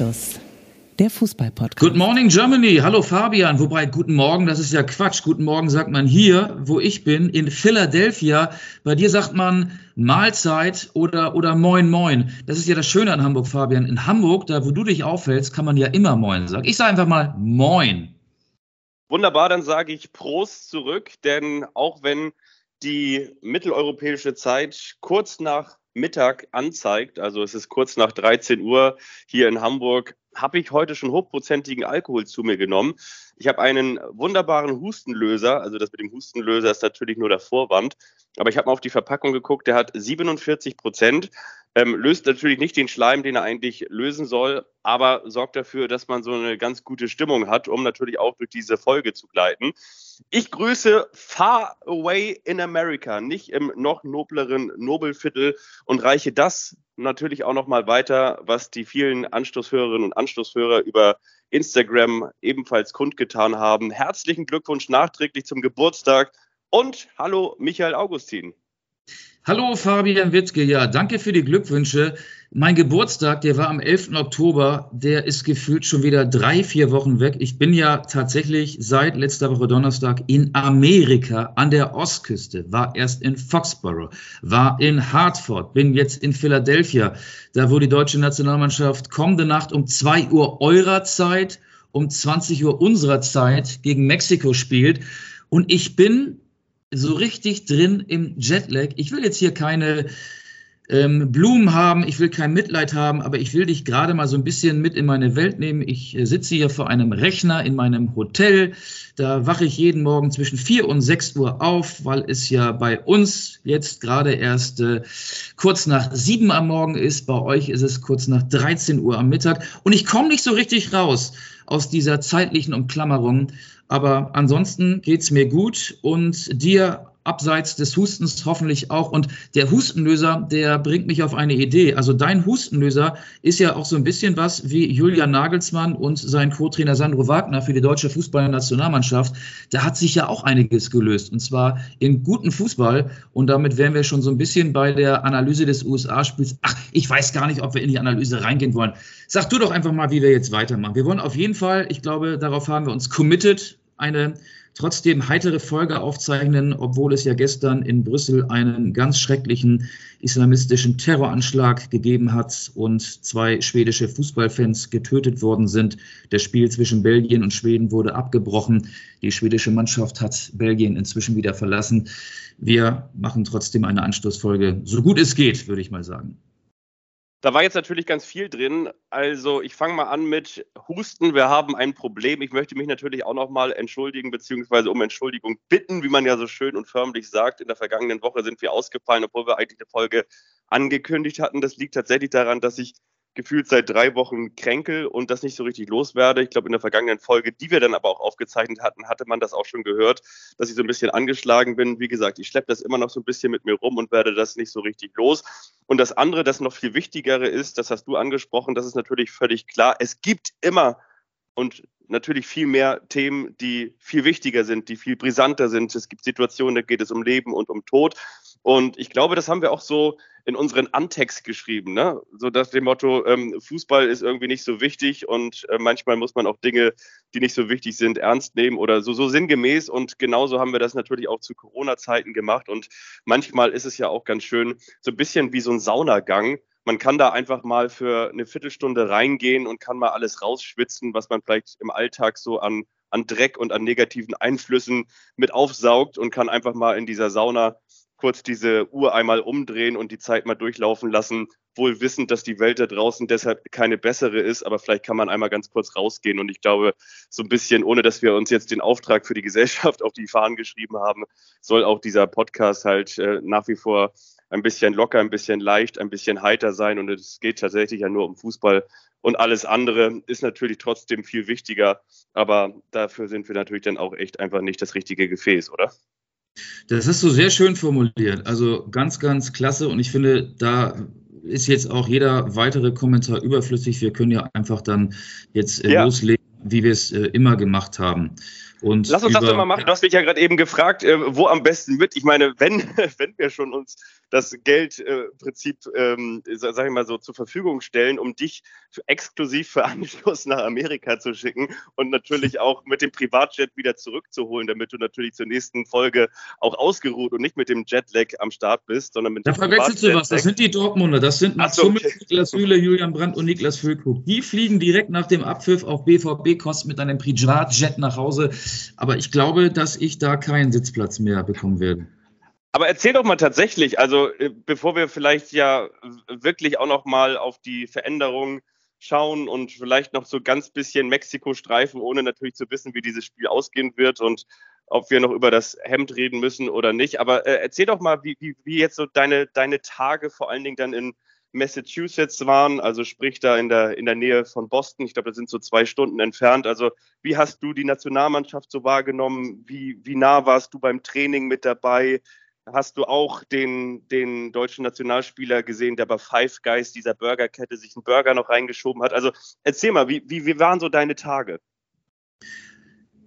Anstoß, der Fußball-Podcast. Good morning Germany. Hallo Fabian. Wobei, guten Morgen, das ist ja Quatsch. Guten Morgen sagt man hier, wo ich bin, in Philadelphia. Bei dir sagt man Mahlzeit oder, oder Moin Moin. Das ist ja das Schöne an Hamburg, Fabian. In Hamburg, da wo du dich aufhältst, kann man ja immer Moin sagen. Ich sage einfach mal Moin. Wunderbar, dann sage ich Prost zurück, denn auch wenn die mitteleuropäische Zeit kurz nach Mittag anzeigt, also es ist kurz nach 13 Uhr hier in Hamburg, habe ich heute schon hochprozentigen Alkohol zu mir genommen. Ich habe einen wunderbaren Hustenlöser, also das mit dem Hustenlöser ist natürlich nur der Vorwand, aber ich habe mal auf die Verpackung geguckt, der hat 47 Prozent. Ähm, löst natürlich nicht den Schleim, den er eigentlich lösen soll, aber sorgt dafür, dass man so eine ganz gute Stimmung hat, um natürlich auch durch diese Folge zu gleiten. Ich grüße Far Away in America, nicht im noch nobleren Nobelviertel und reiche das natürlich auch nochmal weiter, was die vielen Anstoßhörerinnen und Anstoßhörer über Instagram ebenfalls kundgetan haben. Herzlichen Glückwunsch nachträglich zum Geburtstag und hallo Michael Augustin. Hallo Fabian Wittke, ja, danke für die Glückwünsche. Mein Geburtstag, der war am 11. Oktober, der ist gefühlt schon wieder drei, vier Wochen weg. Ich bin ja tatsächlich seit letzter Woche Donnerstag in Amerika an der Ostküste, war erst in Foxborough, war in Hartford, bin jetzt in Philadelphia, da wo die deutsche Nationalmannschaft kommende Nacht um 2 Uhr eurer Zeit, um 20 Uhr unserer Zeit gegen Mexiko spielt. Und ich bin so richtig drin im Jetlag. Ich will jetzt hier keine ähm, Blumen haben, ich will kein Mitleid haben, aber ich will dich gerade mal so ein bisschen mit in meine Welt nehmen. Ich äh, sitze hier vor einem Rechner in meinem Hotel. Da wache ich jeden Morgen zwischen 4 und 6 Uhr auf, weil es ja bei uns jetzt gerade erst äh, kurz nach 7 am Morgen ist. Bei euch ist es kurz nach 13 Uhr am Mittag. Und ich komme nicht so richtig raus aus dieser zeitlichen Umklammerung. Aber ansonsten geht's mir gut und dir abseits des Hustens hoffentlich auch. Und der Hustenlöser, der bringt mich auf eine Idee. Also dein Hustenlöser ist ja auch so ein bisschen was wie Julian Nagelsmann und sein Co-Trainer Sandro Wagner für die deutsche Fußballnationalmannschaft. Da hat sich ja auch einiges gelöst. Und zwar in guten Fußball. Und damit wären wir schon so ein bisschen bei der Analyse des USA-Spiels. Ach, ich weiß gar nicht, ob wir in die Analyse reingehen wollen. Sag du doch einfach mal, wie wir jetzt weitermachen. Wir wollen auf jeden Fall, ich glaube, darauf haben wir uns committed, eine trotzdem heitere Folge aufzeichnen, obwohl es ja gestern in Brüssel einen ganz schrecklichen islamistischen Terroranschlag gegeben hat und zwei schwedische Fußballfans getötet worden sind. Das Spiel zwischen Belgien und Schweden wurde abgebrochen. Die schwedische Mannschaft hat Belgien inzwischen wieder verlassen. Wir machen trotzdem eine Anstoßfolge, so gut es geht, würde ich mal sagen. Da war jetzt natürlich ganz viel drin. Also ich fange mal an mit Husten. Wir haben ein Problem. Ich möchte mich natürlich auch nochmal entschuldigen beziehungsweise um Entschuldigung bitten, wie man ja so schön und förmlich sagt. In der vergangenen Woche sind wir ausgefallen, obwohl wir eigentlich eine Folge angekündigt hatten. Das liegt tatsächlich daran, dass ich gefühlt seit drei Wochen kränkel und das nicht so richtig loswerde. Ich glaube, in der vergangenen Folge, die wir dann aber auch aufgezeichnet hatten, hatte man das auch schon gehört, dass ich so ein bisschen angeschlagen bin. Wie gesagt, ich schleppe das immer noch so ein bisschen mit mir rum und werde das nicht so richtig los. Und das andere, das noch viel wichtigere ist, das hast du angesprochen, das ist natürlich völlig klar. Es gibt immer und natürlich viel mehr Themen, die viel wichtiger sind, die viel brisanter sind. Es gibt Situationen, da geht es um Leben und um Tod. Und ich glaube, das haben wir auch so in unseren Antext geschrieben, ne? so dass dem Motto, ähm, Fußball ist irgendwie nicht so wichtig und äh, manchmal muss man auch Dinge, die nicht so wichtig sind, ernst nehmen oder so, so sinngemäß. Und genauso haben wir das natürlich auch zu Corona-Zeiten gemacht. Und manchmal ist es ja auch ganz schön, so ein bisschen wie so ein Saunagang. Man kann da einfach mal für eine Viertelstunde reingehen und kann mal alles rausschwitzen, was man vielleicht im Alltag so an an Dreck und an negativen Einflüssen mit aufsaugt und kann einfach mal in dieser Sauna kurz diese Uhr einmal umdrehen und die Zeit mal durchlaufen lassen, wohl wissend, dass die Welt da draußen deshalb keine bessere ist, aber vielleicht kann man einmal ganz kurz rausgehen und ich glaube, so ein bisschen, ohne dass wir uns jetzt den Auftrag für die Gesellschaft auf die Fahnen geschrieben haben, soll auch dieser Podcast halt äh, nach wie vor ein bisschen locker, ein bisschen leicht, ein bisschen heiter sein und es geht tatsächlich ja nur um Fußball und alles andere ist natürlich trotzdem viel wichtiger, aber dafür sind wir natürlich dann auch echt einfach nicht das richtige Gefäß, oder? Das hast du sehr schön formuliert. Also ganz, ganz klasse. Und ich finde, da ist jetzt auch jeder weitere Kommentar überflüssig. Wir können ja einfach dann jetzt äh, ja. loslegen, wie wir es äh, immer gemacht haben. Und Lass uns das doch mal machen. Du hast mich ja gerade eben gefragt, äh, wo am besten mit. Ich meine, wenn, wenn wir schon uns das Geldprinzip, äh, ähm, sag ich mal so, zur Verfügung stellen, um dich für, exklusiv für Anschluss nach Amerika zu schicken und natürlich auch mit dem Privatjet wieder zurückzuholen, damit du natürlich zur nächsten Folge auch ausgeruht und nicht mit dem Jetlag am Start bist, sondern mit da dem Da verwechselst du was. Das sind die Dortmunder. Das sind Mats so, okay. Niklas Süle, Julian Brandt und Niklas Füllkrug. Die fliegen direkt nach dem Abpfiff auf BVB-Kosten mit einem Privatjet nach Hause. Aber ich glaube, dass ich da keinen Sitzplatz mehr bekommen werde. Aber erzähl doch mal tatsächlich, also äh, bevor wir vielleicht ja wirklich auch noch mal auf die Veränderungen schauen und vielleicht noch so ganz bisschen Mexiko streifen, ohne natürlich zu wissen, wie dieses Spiel ausgehen wird und ob wir noch über das Hemd reden müssen oder nicht. Aber äh, erzähl doch mal, wie, wie, wie jetzt so deine, deine Tage vor allen Dingen dann in Massachusetts waren, also sprich da in der, in der Nähe von Boston. Ich glaube, das sind so zwei Stunden entfernt. Also wie hast du die Nationalmannschaft so wahrgenommen? Wie, wie nah warst du beim Training mit dabei? hast du auch den, den deutschen Nationalspieler gesehen, der bei Five Guys, dieser Burgerkette, sich einen Burger noch reingeschoben hat. Also erzähl mal, wie, wie, wie waren so deine Tage?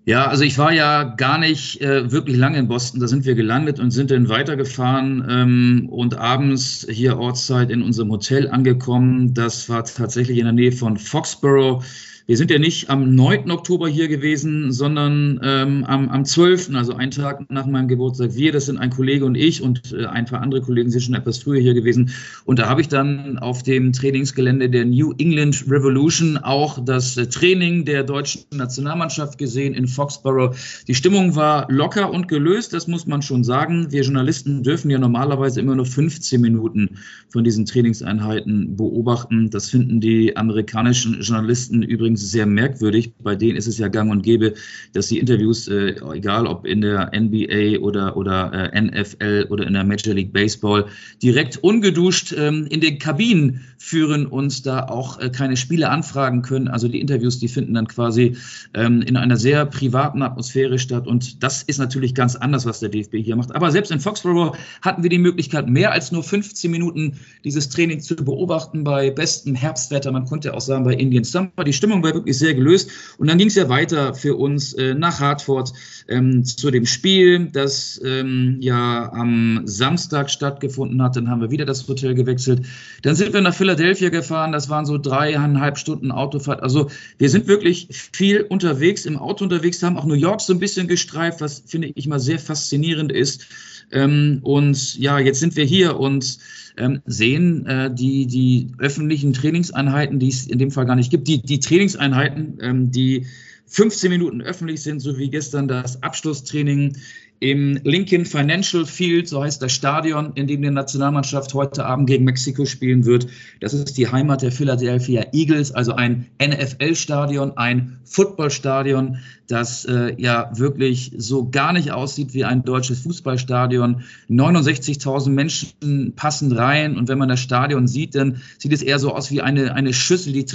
Ja, also ich war ja gar nicht äh, wirklich lange in Boston. Da sind wir gelandet und sind dann weitergefahren ähm, und abends hier Ortszeit in unserem Hotel angekommen. Das war tatsächlich in der Nähe von Foxborough. Wir sind ja nicht am 9. Oktober hier gewesen, sondern ähm, am, am 12., also einen Tag nach meinem Geburtstag. Wir, das sind ein Kollege und ich und äh, ein paar andere Kollegen sind schon etwas früher hier gewesen. Und da habe ich dann auf dem Trainingsgelände der New England Revolution auch das äh, Training der deutschen Nationalmannschaft gesehen in Foxborough. Die Stimmung war locker und gelöst, das muss man schon sagen. Wir Journalisten dürfen ja normalerweise immer nur 15 Minuten von diesen Trainingseinheiten beobachten. Das finden die amerikanischen Journalisten übrigens übrigens sehr merkwürdig. Bei denen ist es ja gang und gäbe, dass die Interviews, äh, egal ob in der NBA oder, oder äh, NFL oder in der Major League Baseball, direkt ungeduscht ähm, in den Kabinen führen und da auch äh, keine Spiele anfragen können. Also die Interviews, die finden dann quasi ähm, in einer sehr privaten Atmosphäre statt. Und das ist natürlich ganz anders, was der DFB hier macht. Aber selbst in Foxborough hatten wir die Möglichkeit, mehr als nur 15 Minuten dieses Training zu beobachten bei bestem Herbstwetter. Man konnte auch sagen, bei Indian Summer. Die Stimmung war wirklich sehr gelöst. Und dann ging es ja weiter für uns äh, nach Hartford ähm, zu dem Spiel, das ähm, ja am Samstag stattgefunden hat. Dann haben wir wieder das Hotel gewechselt. Dann sind wir nach Philadelphia gefahren. Das waren so dreieinhalb Stunden Autofahrt. Also wir sind wirklich viel unterwegs, im Auto unterwegs, haben auch New York so ein bisschen gestreift, was finde ich mal sehr faszinierend ist. Ähm, und ja, jetzt sind wir hier und ähm, sehen äh, die, die öffentlichen Trainingseinheiten, die es in dem Fall gar nicht gibt, die, die Trainingseinheiten, ähm, die 15 Minuten öffentlich sind, so wie gestern das Abschlusstraining im Lincoln Financial Field, so heißt das Stadion, in dem die Nationalmannschaft heute Abend gegen Mexiko spielen wird. Das ist die Heimat der Philadelphia Eagles, also ein NFL-Stadion, ein Footballstadion, das äh, ja wirklich so gar nicht aussieht wie ein deutsches Fußballstadion. 69.000 Menschen passen rein und wenn man das Stadion sieht, dann sieht es eher so aus wie eine, eine Schüssel, die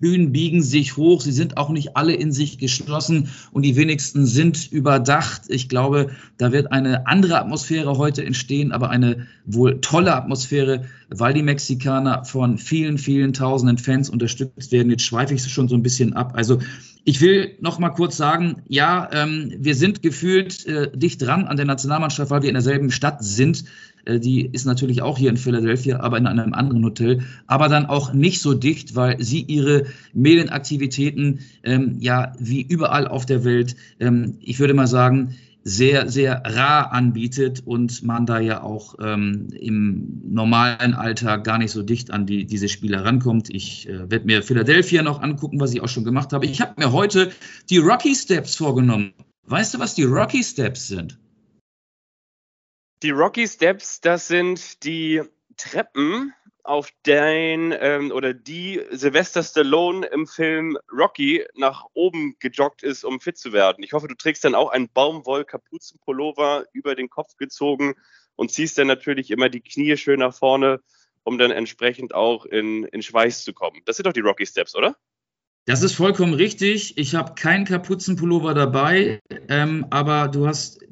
Bühnen biegen sich hoch, sie sind auch nicht alle in sich geschlossen und die wenigsten sind überdacht. Ich glaube, da wird eine andere Atmosphäre heute entstehen, aber eine wohl tolle Atmosphäre, weil die Mexikaner von vielen, vielen tausenden Fans unterstützt werden. Jetzt schweife ich schon so ein bisschen ab. Also ich will noch mal kurz sagen, ja, ähm, wir sind gefühlt äh, dicht dran an der Nationalmannschaft, weil wir in derselben Stadt sind. Äh, die ist natürlich auch hier in Philadelphia, aber in einem anderen Hotel. Aber dann auch nicht so dicht, weil sie ihre Medienaktivitäten ähm, ja wie überall auf der Welt, ähm, ich würde mal sagen, sehr, sehr rar anbietet und man da ja auch ähm, im normalen Alltag gar nicht so dicht an die, diese Spieler rankommt. Ich äh, werde mir Philadelphia noch angucken, was ich auch schon gemacht habe. Ich habe mir heute die Rocky Steps vorgenommen. Weißt du, was die Rocky Steps sind? Die Rocky Steps, das sind die Treppen, auf den ähm, oder die Sylvester Stallone im Film Rocky nach oben gejoggt ist, um fit zu werden. Ich hoffe, du trägst dann auch einen Baumwoll-Kapuzenpullover über den Kopf gezogen und ziehst dann natürlich immer die Knie schön nach vorne, um dann entsprechend auch in, in Schweiß zu kommen. Das sind doch die Rocky Steps, oder? Das ist vollkommen richtig. Ich habe keinen Kapuzenpullover dabei, ähm, aber du hast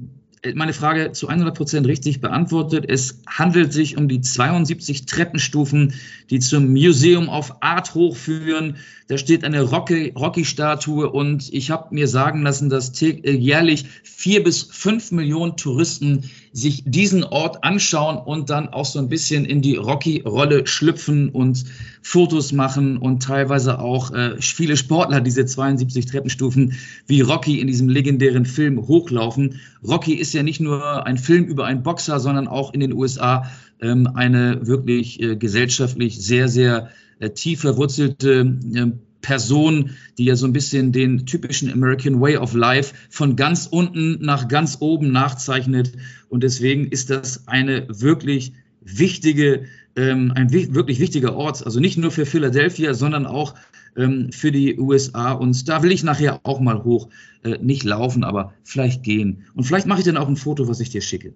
meine Frage zu 100 Prozent richtig beantwortet. Es handelt sich um die 72 Treppenstufen, die zum Museum of Art hochführen. Da steht eine Rocky-Statue und ich habe mir sagen lassen, dass äh, jährlich vier bis fünf Millionen Touristen sich diesen Ort anschauen und dann auch so ein bisschen in die Rocky-Rolle schlüpfen und Fotos machen und teilweise auch äh, viele Sportler diese 72 Treppenstufen wie Rocky in diesem legendären Film hochlaufen. Rocky ist ja nicht nur ein Film über einen Boxer, sondern auch in den USA ähm, eine wirklich äh, gesellschaftlich sehr, sehr äh, tief verwurzelte äh, Person, die ja so ein bisschen den typischen American Way of Life von ganz unten nach ganz oben nachzeichnet. Und deswegen ist das eine wirklich wichtige, ähm, ein wirklich wichtiger Ort, also nicht nur für Philadelphia, sondern auch ähm, für die USA. Und da will ich nachher auch mal hoch, äh, nicht laufen, aber vielleicht gehen. Und vielleicht mache ich dann auch ein Foto, was ich dir schicke.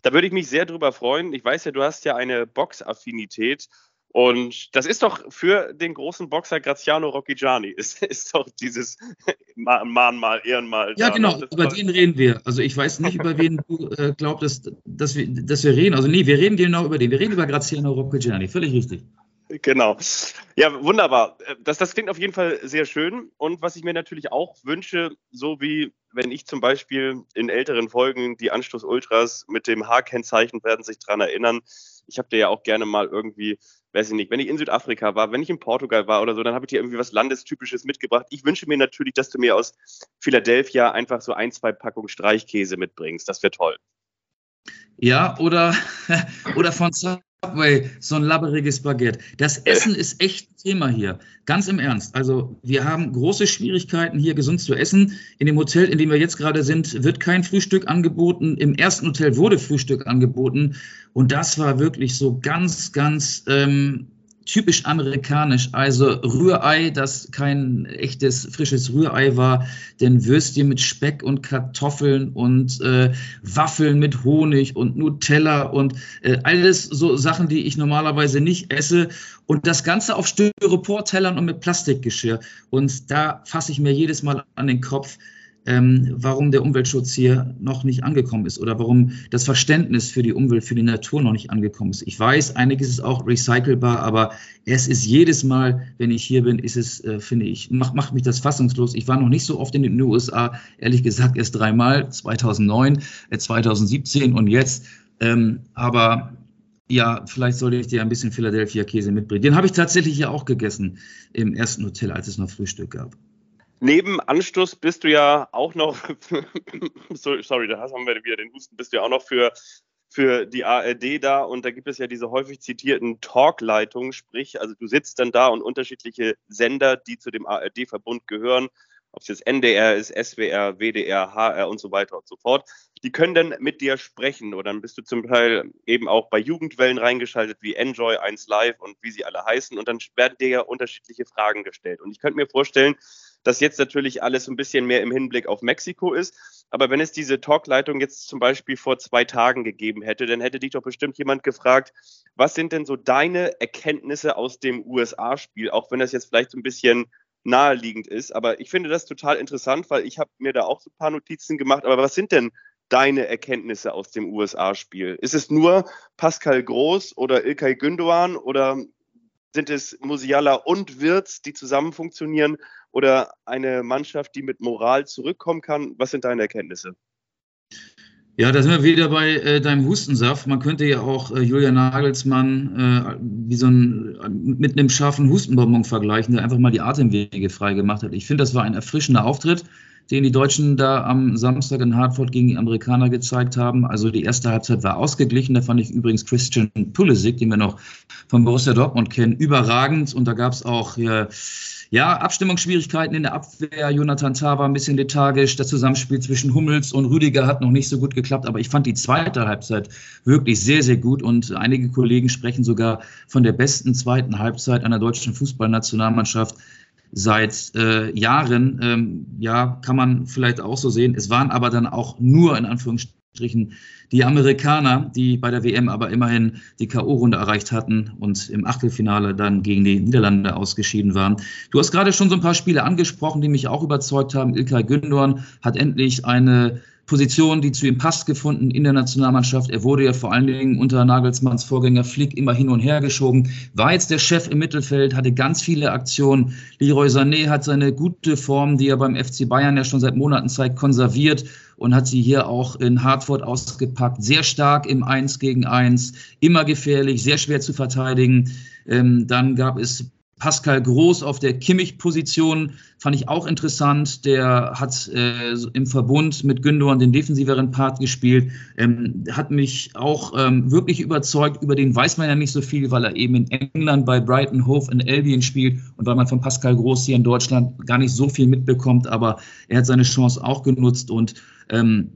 Da würde ich mich sehr drüber freuen. Ich weiß ja, du hast ja eine Boxaffinität. Und das ist doch für den großen Boxer Graziano Rocchigiani, ist, ist doch dieses Mahnmal, Ehrenmal. Ja, genau, über den reden wir. Also ich weiß nicht, über wen du äh, glaubst, dass wir, dass wir reden. Also nee, wir reden genau über den. Wir reden über Graziano Rocchigiani, völlig richtig. Genau. Ja, wunderbar. Das, das klingt auf jeden Fall sehr schön. Und was ich mir natürlich auch wünsche, so wie wenn ich zum Beispiel in älteren Folgen die Anstoß Ultras mit dem H-Kennzeichen werden sich daran erinnern. Ich habe dir ja auch gerne mal irgendwie weiß ich nicht, wenn ich in Südafrika war, wenn ich in Portugal war oder so, dann habe ich dir irgendwie was Landestypisches mitgebracht. Ich wünsche mir natürlich, dass du mir aus Philadelphia einfach so ein, zwei Packungen Streichkäse mitbringst. Das wäre toll. Ja, oder, oder von Subway so ein labberiges Baguette. Das Essen ist echt ein Thema hier. Ganz im Ernst. Also wir haben große Schwierigkeiten hier gesund zu essen. In dem Hotel, in dem wir jetzt gerade sind, wird kein Frühstück angeboten. Im ersten Hotel wurde Frühstück angeboten. Und das war wirklich so ganz, ganz ähm, typisch amerikanisch. Also Rührei, das kein echtes frisches Rührei war, denn Würstchen mit Speck und Kartoffeln und äh, Waffeln mit Honig und Nutella und äh, alles so Sachen, die ich normalerweise nicht esse. Und das Ganze auf Styropor-Tellern und mit Plastikgeschirr. Und da fasse ich mir jedes Mal an den Kopf, ähm, warum der Umweltschutz hier noch nicht angekommen ist oder warum das Verständnis für die Umwelt, für die Natur noch nicht angekommen ist. Ich weiß, einiges ist auch recycelbar, aber es ist jedes Mal, wenn ich hier bin, ist es, äh, finde ich, macht, macht mich das fassungslos. Ich war noch nicht so oft in den USA, ehrlich gesagt erst dreimal, 2009, äh, 2017 und jetzt. Ähm, aber ja, vielleicht sollte ich dir ein bisschen Philadelphia Käse mitbringen. Den habe ich tatsächlich ja auch gegessen im ersten Hotel, als es noch Frühstück gab. Neben Anstoß bist du ja auch noch, sorry, da haben wir wieder den Husten, bist du ja auch noch für, für die ARD da und da gibt es ja diese häufig zitierten Talkleitungen, sprich, also du sitzt dann da und unterschiedliche Sender, die zu dem ARD-Verbund gehören, ob es jetzt NDR ist, SWR, WDR, HR und so weiter und so fort, die können dann mit dir sprechen oder dann bist du zum Teil eben auch bei Jugendwellen reingeschaltet wie Enjoy 1 Live und wie sie alle heißen und dann werden dir ja unterschiedliche Fragen gestellt und ich könnte mir vorstellen, dass jetzt natürlich alles ein bisschen mehr im Hinblick auf Mexiko ist. Aber wenn es diese Talkleitung jetzt zum Beispiel vor zwei Tagen gegeben hätte, dann hätte dich doch bestimmt jemand gefragt, was sind denn so deine Erkenntnisse aus dem USA-Spiel, auch wenn das jetzt vielleicht ein bisschen naheliegend ist. Aber ich finde das total interessant, weil ich habe mir da auch so ein paar Notizen gemacht. Aber was sind denn deine Erkenntnisse aus dem USA-Spiel? Ist es nur Pascal Groß oder Ilkay Gündoğan oder sind es Musiala und Wirtz, die zusammen funktionieren? Oder eine Mannschaft, die mit Moral zurückkommen kann? Was sind deine Erkenntnisse? Ja, da sind wir wieder bei äh, deinem Hustensaft. Man könnte ja auch äh, Julian Nagelsmann äh, wie so ein, mit einem scharfen Hustenbonbon vergleichen, der einfach mal die Atemwege frei gemacht hat. Ich finde, das war ein erfrischender Auftritt, den die Deutschen da am Samstag in Hartford gegen die Amerikaner gezeigt haben. Also die erste Halbzeit war ausgeglichen. Da fand ich übrigens Christian Pulisic, den wir noch von Borussia Dortmund kennen, überragend. Und da gab es auch ja, ja, Abstimmungsschwierigkeiten in der Abwehr. Jonathan Tah war ein bisschen lethargisch. Das Zusammenspiel zwischen Hummels und Rüdiger hat noch nicht so gut geklappt. Aber ich fand die zweite Halbzeit wirklich sehr, sehr gut. Und einige Kollegen sprechen sogar von der besten zweiten Halbzeit einer deutschen Fußballnationalmannschaft seit äh, Jahren. Ähm, ja, kann man vielleicht auch so sehen. Es waren aber dann auch nur in Anführungsstrichen die Amerikaner, die bei der WM aber immerhin die K.O.-Runde erreicht hatten und im Achtelfinale dann gegen die Niederlande ausgeschieden waren. Du hast gerade schon so ein paar Spiele angesprochen, die mich auch überzeugt haben. Ilkay Gündoğan hat endlich eine Position, die zu ihm passt, gefunden in der Nationalmannschaft. Er wurde ja vor allen Dingen unter Nagelsmanns Vorgänger Flick immer hin und her geschoben, war jetzt der Chef im Mittelfeld, hatte ganz viele Aktionen. Leroy Sané hat seine gute Form, die er beim FC Bayern ja schon seit Monaten zeigt, konserviert und hat sie hier auch in Hartford ausgepackt. Sehr stark im 1 gegen 1, immer gefährlich, sehr schwer zu verteidigen. Ähm, dann gab es Pascal Groß auf der Kimmich-Position fand ich auch interessant. Der hat äh, im Verbund mit Gündogan den defensiveren Part gespielt. Ähm, hat mich auch ähm, wirklich überzeugt. Über den weiß man ja nicht so viel, weil er eben in England bei Brighton Hove in Albion spielt und weil man von Pascal Groß hier in Deutschland gar nicht so viel mitbekommt. Aber er hat seine Chance auch genutzt und ähm,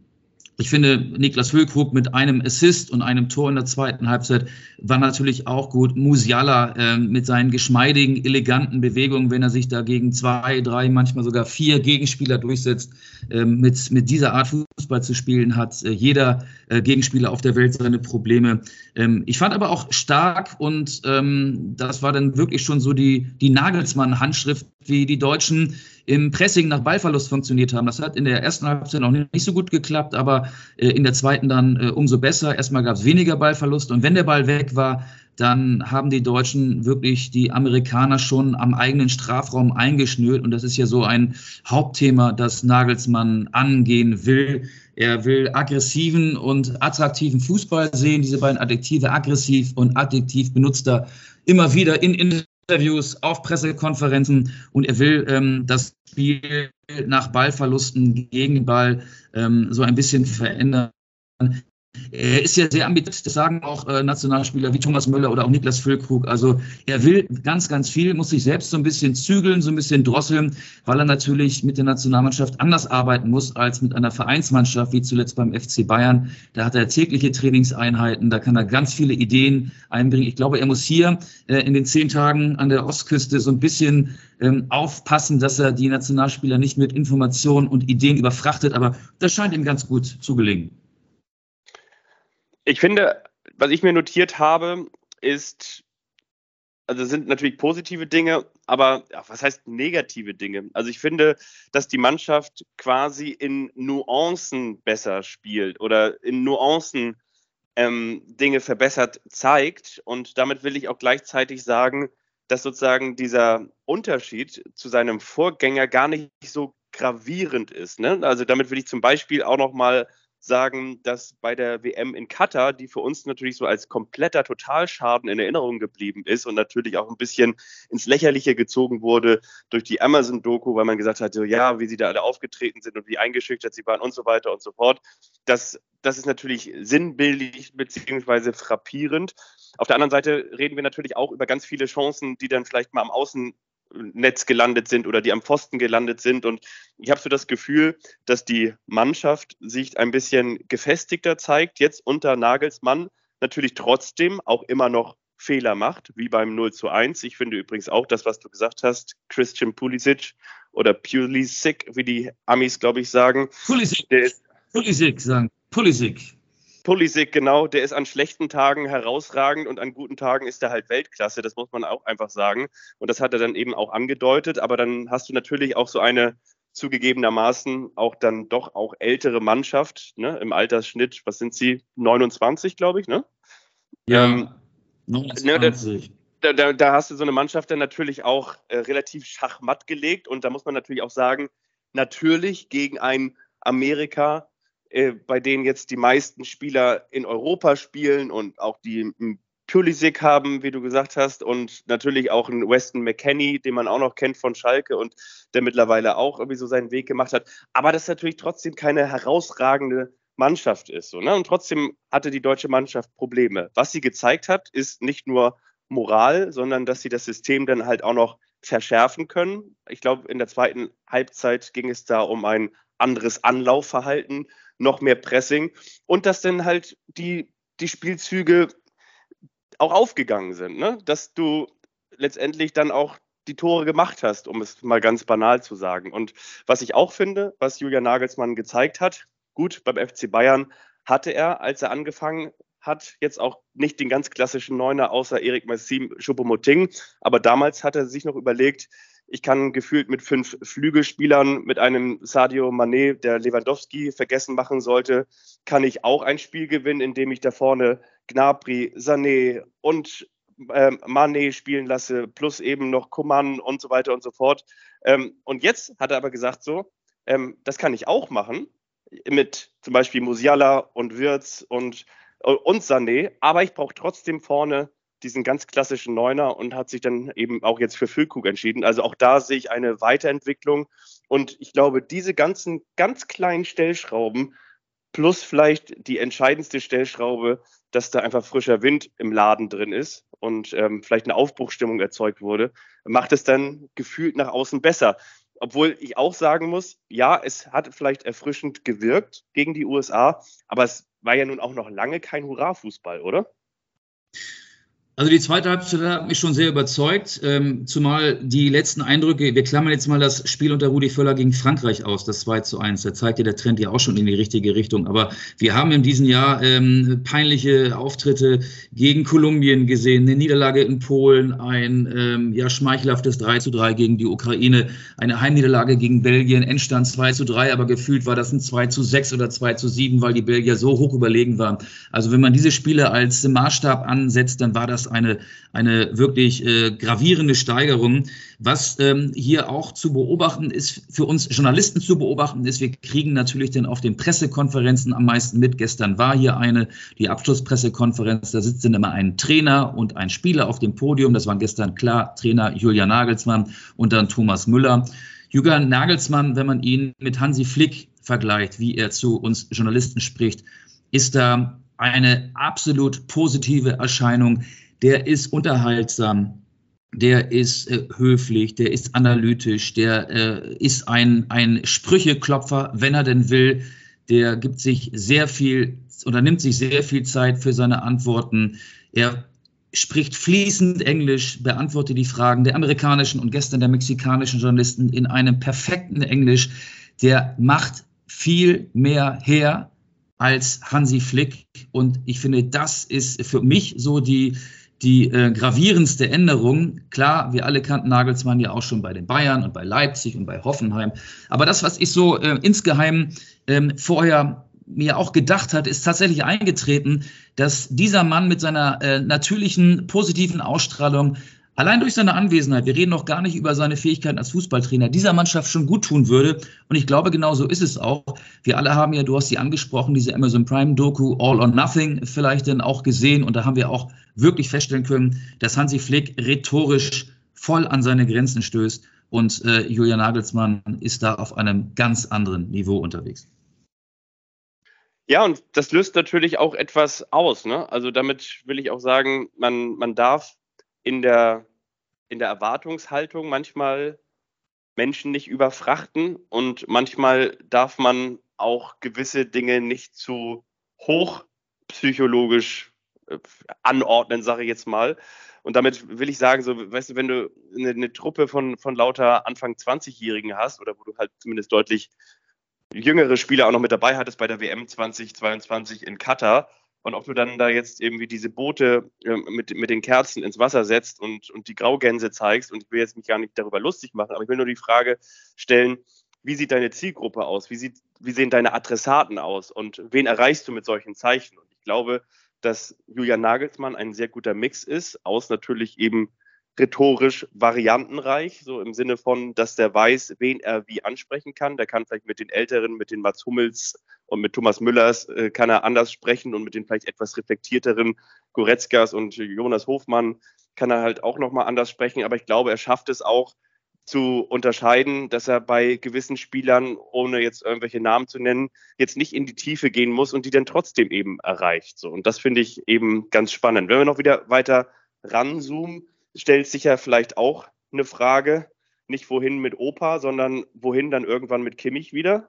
ich finde, Niklas Füllkrug mit einem Assist und einem Tor in der zweiten Halbzeit war natürlich auch gut. Musiala äh, mit seinen geschmeidigen, eleganten Bewegungen, wenn er sich da gegen zwei, drei, manchmal sogar vier Gegenspieler durchsetzt, äh, mit, mit dieser Art Fußball zu spielen, hat äh, jeder äh, Gegenspieler auf der Welt seine Probleme. Ähm, ich fand aber auch stark und ähm, das war dann wirklich schon so die, die Nagelsmann-Handschrift, wie die Deutschen im Pressing nach Ballverlust funktioniert haben. Das hat in der ersten Halbzeit noch nicht so gut geklappt, aber äh, in der zweiten dann äh, umso besser. Erstmal gab es weniger Ballverlust und wenn der Ball weg war, dann haben die Deutschen wirklich die Amerikaner schon am eigenen Strafraum eingeschnürt. Und das ist ja so ein Hauptthema, das Nagelsmann angehen will. Er will aggressiven und attraktiven Fußball sehen. Diese beiden Adjektive, aggressiv und adjektiv, benutzt er immer wieder in Interviews, auf Pressekonferenzen. Und er will ähm, das Spiel nach Ballverlusten gegen Ball ähm, so ein bisschen verändern. Er ist ja sehr ambitioniert, das sagen auch äh, Nationalspieler wie Thomas Müller oder auch Niklas Füllkrug. Also er will ganz, ganz viel, muss sich selbst so ein bisschen zügeln, so ein bisschen drosseln, weil er natürlich mit der Nationalmannschaft anders arbeiten muss als mit einer Vereinsmannschaft, wie zuletzt beim FC Bayern. Da hat er tägliche Trainingseinheiten, da kann er ganz viele Ideen einbringen. Ich glaube, er muss hier äh, in den zehn Tagen an der Ostküste so ein bisschen ähm, aufpassen, dass er die Nationalspieler nicht mit Informationen und Ideen überfrachtet, aber das scheint ihm ganz gut zu gelingen. Ich finde, was ich mir notiert habe, ist, also sind natürlich positive Dinge, aber ja, was heißt negative Dinge? Also ich finde, dass die Mannschaft quasi in Nuancen besser spielt oder in Nuancen ähm, Dinge verbessert zeigt. Und damit will ich auch gleichzeitig sagen, dass sozusagen dieser Unterschied zu seinem Vorgänger gar nicht so gravierend ist. Ne? Also damit will ich zum Beispiel auch noch mal sagen, dass bei der WM in Katar, die für uns natürlich so als kompletter Totalschaden in Erinnerung geblieben ist und natürlich auch ein bisschen ins Lächerliche gezogen wurde durch die Amazon-Doku, weil man gesagt hat, so, ja, wie sie da alle aufgetreten sind und wie eingeschüchtert sie waren und so weiter und so fort. Das, das ist natürlich sinnbildlich beziehungsweise frappierend. Auf der anderen Seite reden wir natürlich auch über ganz viele Chancen, die dann vielleicht mal am Außen Netz gelandet sind oder die am Pfosten gelandet sind. Und ich habe so das Gefühl, dass die Mannschaft sich ein bisschen gefestigter zeigt, jetzt unter Nagelsmann natürlich trotzdem auch immer noch Fehler macht, wie beim 0 zu 1. Ich finde übrigens auch das, was du gesagt hast, Christian Pulisic oder Pulisic, wie die Amis, glaube ich, sagen. Pulisic. Pulisic sagen. Pulisic. Pulisic, genau, der ist an schlechten Tagen herausragend und an guten Tagen ist er halt Weltklasse, das muss man auch einfach sagen. Und das hat er dann eben auch angedeutet, aber dann hast du natürlich auch so eine zugegebenermaßen auch dann doch auch ältere Mannschaft, ne, im Altersschnitt, was sind sie, 29, glaube ich, ne? Ja, ähm, 29. Ne, da, da, da, hast du so eine Mannschaft dann natürlich auch äh, relativ schachmatt gelegt und da muss man natürlich auch sagen, natürlich gegen ein Amerika, äh, bei denen jetzt die meisten Spieler in Europa spielen und auch die Pulisic haben, wie du gesagt hast, und natürlich auch einen Weston McKenney, den man auch noch kennt von Schalke und der mittlerweile auch irgendwie so seinen Weg gemacht hat. Aber das natürlich trotzdem keine herausragende Mannschaft ist. So, ne? Und trotzdem hatte die deutsche Mannschaft Probleme. Was sie gezeigt hat, ist nicht nur Moral, sondern dass sie das System dann halt auch noch verschärfen können. Ich glaube, in der zweiten Halbzeit ging es da um ein anderes Anlaufverhalten noch mehr Pressing und dass dann halt die, die Spielzüge auch aufgegangen sind, ne? dass du letztendlich dann auch die Tore gemacht hast, um es mal ganz banal zu sagen. Und was ich auch finde, was Julian Nagelsmann gezeigt hat, gut, beim FC Bayern hatte er, als er angefangen hat, jetzt auch nicht den ganz klassischen Neuner außer Erik Massim Choupo-Moting, aber damals hat er sich noch überlegt, Ich kann gefühlt mit fünf Flügelspielern, mit einem Sadio Mané, der Lewandowski vergessen machen sollte, kann ich auch ein Spiel gewinnen, indem ich da vorne Gnabry, Sané und ähm, Mané spielen lasse, plus eben noch Coman und so weiter und so fort. Ähm, und jetzt hat er aber gesagt so, ähm, das kann ich auch machen mit zum Beispiel Musiala und Wirtz und, und Sané, aber ich brauche trotzdem vorne diesen ganz klassischen Neuner und hat sich dann eben auch jetzt für Füllkrug entschieden. Also auch da sehe ich eine Weiterentwicklung und ich glaube, diese ganzen ganz kleinen Stellschrauben plus vielleicht die entscheidendste Stellschraube, dass da einfach frischer Wind im Laden drin ist und ähm, vielleicht eine Aufbruchstimmung erzeugt wurde, macht es dann gefühlt nach außen besser. Obwohl ich auch sagen muss, ja, es hat vielleicht erfrischend gewirkt gegen die USA, aber es war ja nun auch noch lange kein Hurra-Fußball, oder? Also die zweite Halbzeit hat mich schon sehr überzeugt, ähm, zumal die letzten Eindrücke, wir klammern jetzt mal das Spiel unter Rudi Völler gegen Frankreich aus, das 2 zu 1. Da zeigt ja der Trend ja auch schon in die richtige Richtung. Aber wir haben in diesem Jahr ähm, peinliche Auftritte gegen Kolumbien gesehen, eine Niederlage in Polen, ein ähm, ja, schmeichelhaftes 3 zu 3 gegen die Ukraine, eine Heimniederlage gegen Belgien, Endstand 2 zu 3, aber gefühlt war das ein 2 zu 6 oder 2 zu 7, weil die Belgier so hoch überlegen waren. Also wenn man diese Spiele als Maßstab ansetzt, dann war das eine, eine wirklich äh, gravierende Steigerung. Was ähm, hier auch zu beobachten ist, für uns Journalisten zu beobachten ist, wir kriegen natürlich dann auf den Pressekonferenzen am meisten mit. Gestern war hier eine, die Abschlusspressekonferenz, da sitzt dann immer ein Trainer und ein Spieler auf dem Podium. Das waren gestern klar Trainer Julian Nagelsmann und dann Thomas Müller. Julian Nagelsmann, wenn man ihn mit Hansi Flick vergleicht, wie er zu uns Journalisten spricht, ist da eine absolut positive Erscheinung der ist unterhaltsam, der ist äh, höflich, der ist analytisch, der äh, ist ein, ein Sprücheklopfer, wenn er denn will. Der gibt sich sehr viel oder nimmt sich sehr viel Zeit für seine Antworten. Er spricht fließend Englisch, beantwortet die Fragen der amerikanischen und gestern der mexikanischen Journalisten in einem perfekten Englisch. Der macht viel mehr her als Hansi Flick. Und ich finde, das ist für mich so die, die äh, gravierendste Änderung, klar, wir alle kannten Nagelsmann ja auch schon bei den Bayern und bei Leipzig und bei Hoffenheim. Aber das, was ich so äh, insgeheim ähm, vorher mir auch gedacht hat, ist tatsächlich eingetreten, dass dieser Mann mit seiner äh, natürlichen positiven Ausstrahlung allein durch seine Anwesenheit, wir reden noch gar nicht über seine Fähigkeiten als Fußballtrainer, dieser Mannschaft schon gut tun würde. Und ich glaube, genau so ist es auch. Wir alle haben ja, du hast sie angesprochen, diese Amazon Prime Doku All or Nothing vielleicht dann auch gesehen. Und da haben wir auch wirklich feststellen können, dass Hansi Flick rhetorisch voll an seine Grenzen stößt. Und äh, Julian Nagelsmann ist da auf einem ganz anderen Niveau unterwegs. Ja, und das löst natürlich auch etwas aus. Ne? Also damit will ich auch sagen, man, man darf in der, in der Erwartungshaltung manchmal Menschen nicht überfrachten und manchmal darf man auch gewisse Dinge nicht zu hochpsychologisch äh, anordnen, sage ich jetzt mal. Und damit will ich sagen, so, weißt du, wenn du eine, eine Truppe von, von lauter Anfang 20-Jährigen hast oder wo du halt zumindest deutlich jüngere Spieler auch noch mit dabei hattest bei der WM 2022 in Katar, und ob du dann da jetzt irgendwie diese Boote äh, mit, mit den Kerzen ins Wasser setzt und, und die Graugänse zeigst, und ich will jetzt mich gar nicht darüber lustig machen, aber ich will nur die Frage stellen, wie sieht deine Zielgruppe aus? Wie, sieht, wie sehen deine Adressaten aus? Und wen erreichst du mit solchen Zeichen? Und ich glaube, dass Julian Nagelsmann ein sehr guter Mix ist, aus natürlich eben rhetorisch variantenreich, so im Sinne von, dass der weiß, wen er wie ansprechen kann. Der kann vielleicht mit den Älteren, mit den Mats Hummels und mit Thomas Müllers äh, kann er anders sprechen und mit den vielleicht etwas reflektierteren Goretzkas und Jonas Hofmann kann er halt auch nochmal anders sprechen. Aber ich glaube, er schafft es auch zu unterscheiden, dass er bei gewissen Spielern, ohne jetzt irgendwelche Namen zu nennen, jetzt nicht in die Tiefe gehen muss und die dann trotzdem eben erreicht. So, und das finde ich eben ganz spannend. Wenn wir noch wieder weiter ranzoomen, stellt sich ja vielleicht auch eine Frage, nicht wohin mit Opa, sondern wohin dann irgendwann mit Kimmich wieder?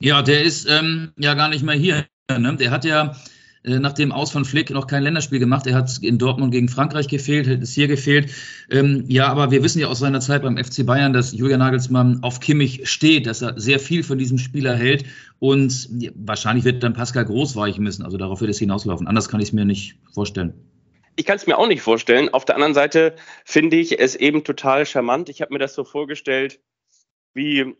Ja, der ist ähm, ja gar nicht mehr hier. Ne? Der hat ja äh, nach dem Aus von Flick noch kein Länderspiel gemacht. Er hat in Dortmund gegen Frankreich gefehlt, es hier gefehlt. Ähm, ja, aber wir wissen ja aus seiner Zeit beim FC Bayern, dass Julian Nagelsmann auf Kimmich steht, dass er sehr viel von diesem Spieler hält. Und wahrscheinlich wird dann Pascal Groß weichen müssen. Also darauf wird es hinauslaufen. Anders kann ich es mir nicht vorstellen. Ich kann es mir auch nicht vorstellen. Auf der anderen Seite finde ich es eben total charmant. Ich habe mir das so vorgestellt, wie,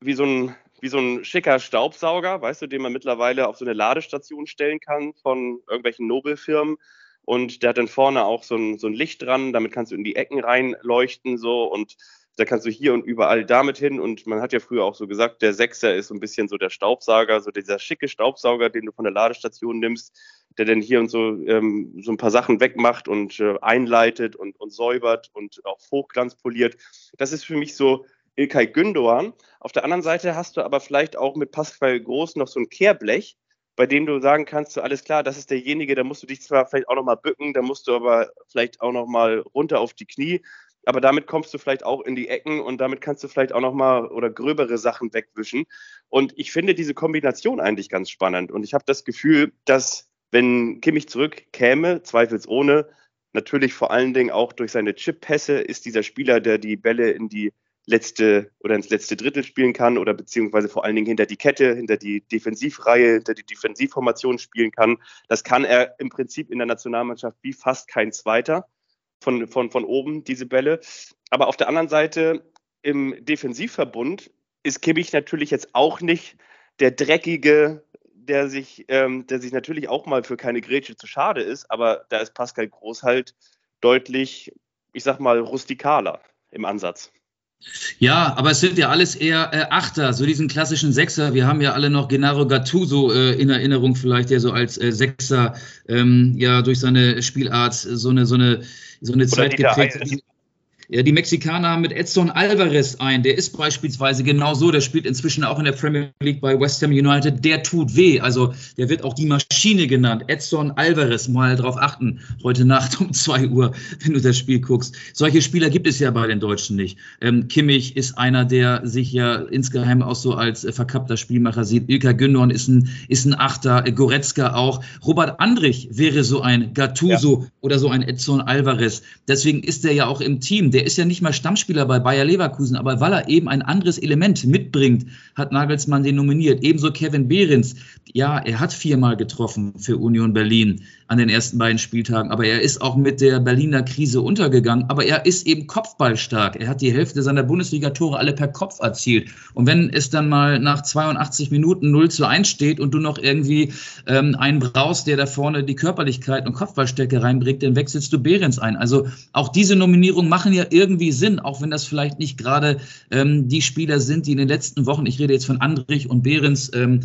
wie, so ein, wie so ein schicker Staubsauger, weißt du, den man mittlerweile auf so eine Ladestation stellen kann von irgendwelchen Nobelfirmen. Und der hat dann vorne auch so ein, so ein Licht dran, damit kannst du in die Ecken reinleuchten so und da kannst du hier und überall damit hin. Und man hat ja früher auch so gesagt, der Sechser ist so ein bisschen so der Staubsauger, so dieser schicke Staubsauger, den du von der Ladestation nimmst, der dann hier und so, ähm, so ein paar Sachen wegmacht und äh, einleitet und, und säubert und auch hochglanzpoliert. Das ist für mich so Ilkay Gündoğan. Auf der anderen Seite hast du aber vielleicht auch mit Pascal Groß noch so ein Kehrblech, bei dem du sagen kannst, so alles klar, das ist derjenige, da musst du dich zwar vielleicht auch nochmal bücken, da musst du aber vielleicht auch nochmal runter auf die Knie, aber damit kommst du vielleicht auch in die Ecken und damit kannst du vielleicht auch nochmal oder gröbere Sachen wegwischen. Und ich finde diese Kombination eigentlich ganz spannend. Und ich habe das Gefühl, dass wenn Kimmich zurückkäme, zweifelsohne, natürlich vor allen Dingen auch durch seine Chip-Pässe, ist dieser Spieler, der die Bälle in die letzte oder ins letzte Drittel spielen kann oder beziehungsweise vor allen Dingen hinter die Kette, hinter die Defensivreihe, hinter die Defensivformation spielen kann. Das kann er im Prinzip in der Nationalmannschaft wie fast kein zweiter von, von, von oben, diese Bälle. Aber auf der anderen Seite im Defensivverbund ist Kimmich natürlich jetzt auch nicht der dreckige, der sich, ähm, der sich natürlich auch mal für keine Grätsche zu schade ist, aber da ist Pascal Groß halt deutlich, ich sag mal, rustikaler im Ansatz. Ja, aber es sind ja alles eher äh, Achter, so diesen klassischen Sechser. Wir haben ja alle noch Gennaro Gattuso äh, in Erinnerung, vielleicht, der so als äh, Sechser ähm, ja durch seine Spielart so eine, so eine, so eine Zeit geprägt hat. Ja, die Mexikaner haben mit Edson Alvarez ein. Der ist beispielsweise genau so. Der spielt inzwischen auch in der Premier League bei West Ham United. Der tut weh. Also der wird auch die Maschine genannt. Edson Alvarez. Mal drauf achten. Heute Nacht um zwei Uhr, wenn du das Spiel guckst. Solche Spieler gibt es ja bei den Deutschen nicht. Ähm, Kimmich ist einer, der sich ja insgeheim auch so als äh, verkappter Spielmacher sieht. Ilka Gündogan ist ein, ist ein Achter. Äh, Goretzka auch. Robert Andrich wäre so ein Gattuso ja. oder so ein Edson Alvarez. Deswegen ist er ja auch im Team der ist ja nicht mal Stammspieler bei Bayer Leverkusen, aber weil er eben ein anderes Element mitbringt, hat Nagelsmann den nominiert. Ebenso Kevin Behrens. Ja, er hat viermal getroffen für Union Berlin an den ersten beiden Spieltagen, aber er ist auch mit der Berliner Krise untergegangen. Aber er ist eben kopfballstark. Er hat die Hälfte seiner Bundesliga-Tore alle per Kopf erzielt. Und wenn es dann mal nach 82 Minuten 0 zu 1 steht und du noch irgendwie ähm, einen brauchst, der da vorne die Körperlichkeit und Kopfballstärke reinbringt, dann wechselst du Behrens ein. Also auch diese Nominierungen machen ja irgendwie Sinn, auch wenn das vielleicht nicht gerade ähm, die Spieler sind, die in den letzten Wochen, ich rede jetzt von Andrich und Behrens, ähm,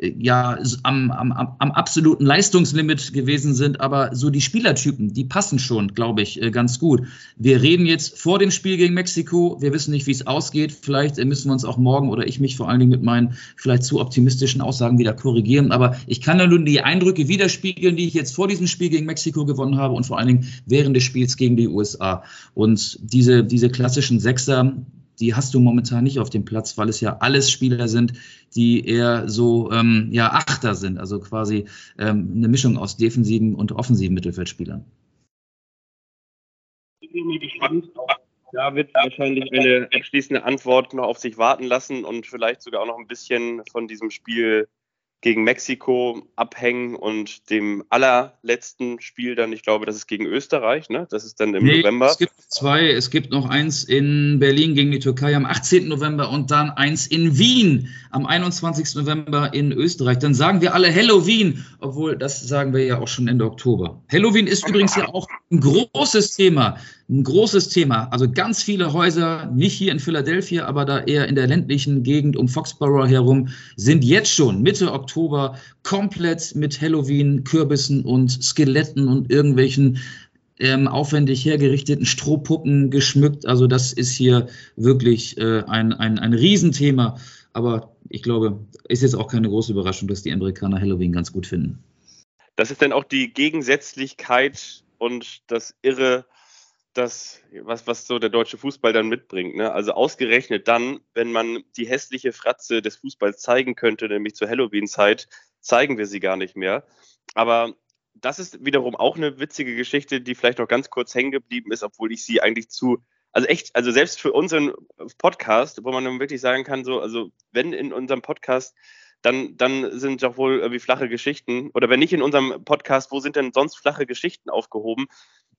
ja am, am, am absoluten Leistungslimit gewesen sind, aber so die Spielertypen, die passen schon, glaube ich, äh, ganz gut. Wir reden jetzt vor dem Spiel gegen Mexiko. Wir wissen nicht, wie es ausgeht. Vielleicht äh, müssen wir uns auch morgen oder ich mich vor allen Dingen mit meinen vielleicht zu optimistischen Aussagen wieder korrigieren. Aber ich kann ja nun die Eindrücke widerspiegeln, die ich jetzt vor diesem Spiel gegen Mexiko gewonnen habe und vor allen Dingen während des Spiels gegen die USA. Und diese, diese klassischen Sechser, die hast du momentan nicht auf dem Platz, weil es ja alles Spieler sind, die eher so ähm, ja, Achter sind, also quasi ähm, eine Mischung aus defensiven und offensiven Mittelfeldspielern. Ich bin gespannt. Da wird wahrscheinlich eine abschließende Antwort noch auf sich warten lassen und vielleicht sogar auch noch ein bisschen von diesem Spiel gegen Mexiko abhängen und dem allerletzten Spiel dann, ich glaube, das ist gegen Österreich, ne? Das ist dann im nee, November. Es gibt zwei, es gibt noch eins in Berlin gegen die Türkei am 18. November und dann eins in Wien am 21. November in Österreich. Dann sagen wir alle Halloween, obwohl das sagen wir ja auch schon Ende Oktober. Halloween ist übrigens ja auch ein großes Thema ein großes Thema. Also ganz viele Häuser, nicht hier in Philadelphia, aber da eher in der ländlichen Gegend um Foxborough herum, sind jetzt schon Mitte Oktober komplett mit Halloween, Kürbissen und Skeletten und irgendwelchen ähm, aufwendig hergerichteten Strohpuppen geschmückt. Also das ist hier wirklich äh, ein, ein, ein Riesenthema. Aber ich glaube, ist jetzt auch keine große Überraschung, dass die Amerikaner Halloween ganz gut finden. Das ist dann auch die Gegensätzlichkeit und das Irre das, was, was so der deutsche Fußball dann mitbringt. Ne? Also ausgerechnet dann, wenn man die hässliche Fratze des Fußballs zeigen könnte, nämlich zur Halloween-Zeit, zeigen wir sie gar nicht mehr. Aber das ist wiederum auch eine witzige Geschichte, die vielleicht noch ganz kurz hängen geblieben ist, obwohl ich sie eigentlich zu, also echt, also selbst für unseren Podcast, wo man dann wirklich sagen kann, so, also wenn in unserem Podcast dann, dann sind doch wohl irgendwie flache Geschichten. Oder wenn nicht in unserem Podcast, wo sind denn sonst flache Geschichten aufgehoben?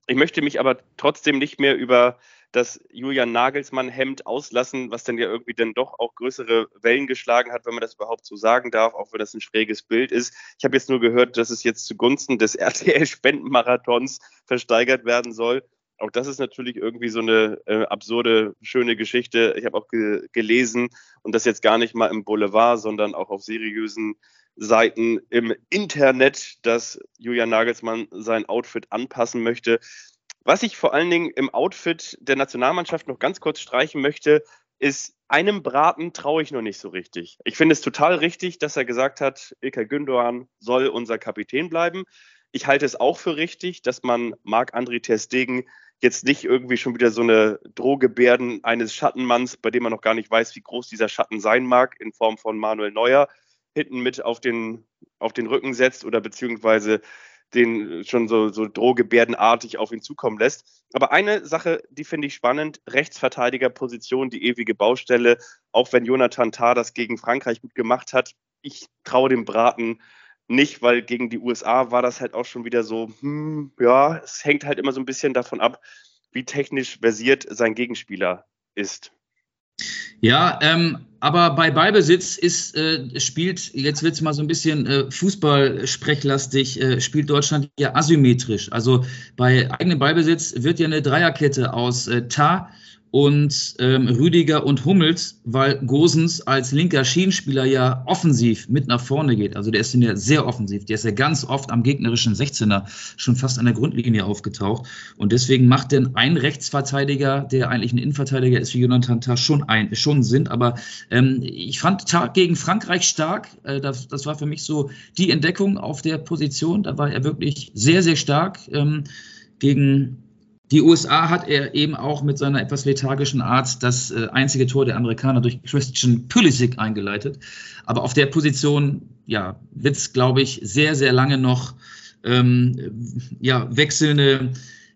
Ich möchte mich aber trotzdem nicht mehr über das Julian Nagelsmann-Hemd auslassen, was dann ja irgendwie dann doch auch größere Wellen geschlagen hat, wenn man das überhaupt so sagen darf, auch wenn das ein schräges Bild ist. Ich habe jetzt nur gehört, dass es jetzt zugunsten des RTL-Spendenmarathons versteigert werden soll. Auch das ist natürlich irgendwie so eine äh, absurde, schöne Geschichte. Ich habe auch ge gelesen und das jetzt gar nicht mal im Boulevard, sondern auch auf seriösen Seiten im Internet, dass Julian Nagelsmann sein Outfit anpassen möchte. Was ich vor allen Dingen im Outfit der Nationalmannschaft noch ganz kurz streichen möchte, ist, einem Braten traue ich noch nicht so richtig. Ich finde es total richtig, dass er gesagt hat, Ilkay Gündoğan soll unser Kapitän bleiben. Ich halte es auch für richtig, dass man Marc-André Ter Stegen jetzt nicht irgendwie schon wieder so eine Drohgebärden eines Schattenmanns, bei dem man noch gar nicht weiß, wie groß dieser Schatten sein mag, in Form von Manuel Neuer, hinten mit auf den, auf den Rücken setzt oder beziehungsweise den schon so, so drohgebärdenartig auf ihn zukommen lässt. Aber eine Sache, die finde ich spannend, Rechtsverteidigerposition, die ewige Baustelle, auch wenn Jonathan Tah das gegen Frankreich gut gemacht hat. Ich traue dem Braten nicht, weil gegen die USA war das halt auch schon wieder so, hm, ja, es hängt halt immer so ein bisschen davon ab, wie technisch versiert sein Gegenspieler ist. Ja, ähm, aber bei Ballbesitz ist, äh, spielt, jetzt wird es mal so ein bisschen äh, Fußball-sprechlastig, äh, spielt Deutschland ja asymmetrisch. Also bei eigenem Ballbesitz wird ja eine Dreierkette aus äh, Ta, und ähm, Rüdiger und Hummels, weil Gosens als linker Schienenspieler ja offensiv mit nach vorne geht. Also der ist ja sehr offensiv. Der ist ja ganz oft am gegnerischen 16er schon fast an der Grundlinie aufgetaucht. Und deswegen macht denn ein Rechtsverteidiger, der eigentlich ein Innenverteidiger ist wie Jonathan Tah, schon, ein, schon Sinn. Aber ähm, ich fand Tag gegen Frankreich stark. Äh, das, das war für mich so die Entdeckung auf der Position. Da war er wirklich sehr, sehr stark. Ähm, gegen die USA hat er eben auch mit seiner etwas lethargischen Art das äh, einzige Tor der Amerikaner durch Christian Pulisic eingeleitet. Aber auf der Position, ja, wird es, glaube ich, sehr, sehr lange noch ähm, ja, wechselnde,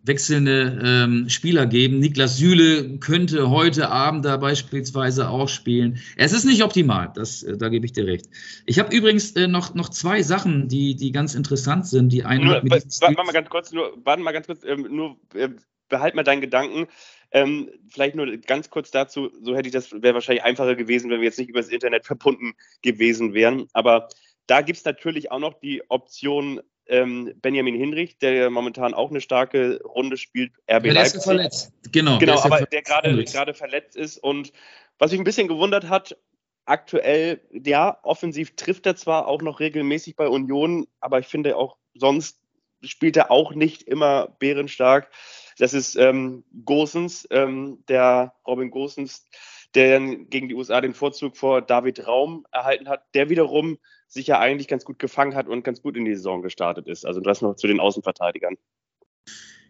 wechselnde ähm, Spieler geben. Niklas Süle könnte heute Abend da beispielsweise auch spielen. Es ist nicht optimal, das, äh, da gebe ich dir recht. Ich habe übrigens äh, noch, noch zwei Sachen, die, die ganz interessant sind. Die eine nur, warte mal ganz kurz, nur, warte mal ganz kurz, ähm, nur äh, behalt mal deinen Gedanken. Ähm, vielleicht nur ganz kurz dazu, so hätte ich das, wäre wahrscheinlich einfacher gewesen, wenn wir jetzt nicht über das Internet verbunden gewesen wären. Aber da gibt es natürlich auch noch die Option ähm, Benjamin Hinrich, der momentan auch eine starke Runde spielt. RB der Ist verletzt. Genau, genau der aber der gerade gerade verletzt ist. Und was mich ein bisschen gewundert hat, aktuell, ja, offensiv trifft er zwar auch noch regelmäßig bei Union, aber ich finde auch sonst spielt er auch nicht immer bärenstark. Das ist ähm, Gosens, ähm, der Robin Gosens, der dann gegen die USA den Vorzug vor David Raum erhalten hat, der wiederum sich ja eigentlich ganz gut gefangen hat und ganz gut in die Saison gestartet ist. Also das noch zu den Außenverteidigern.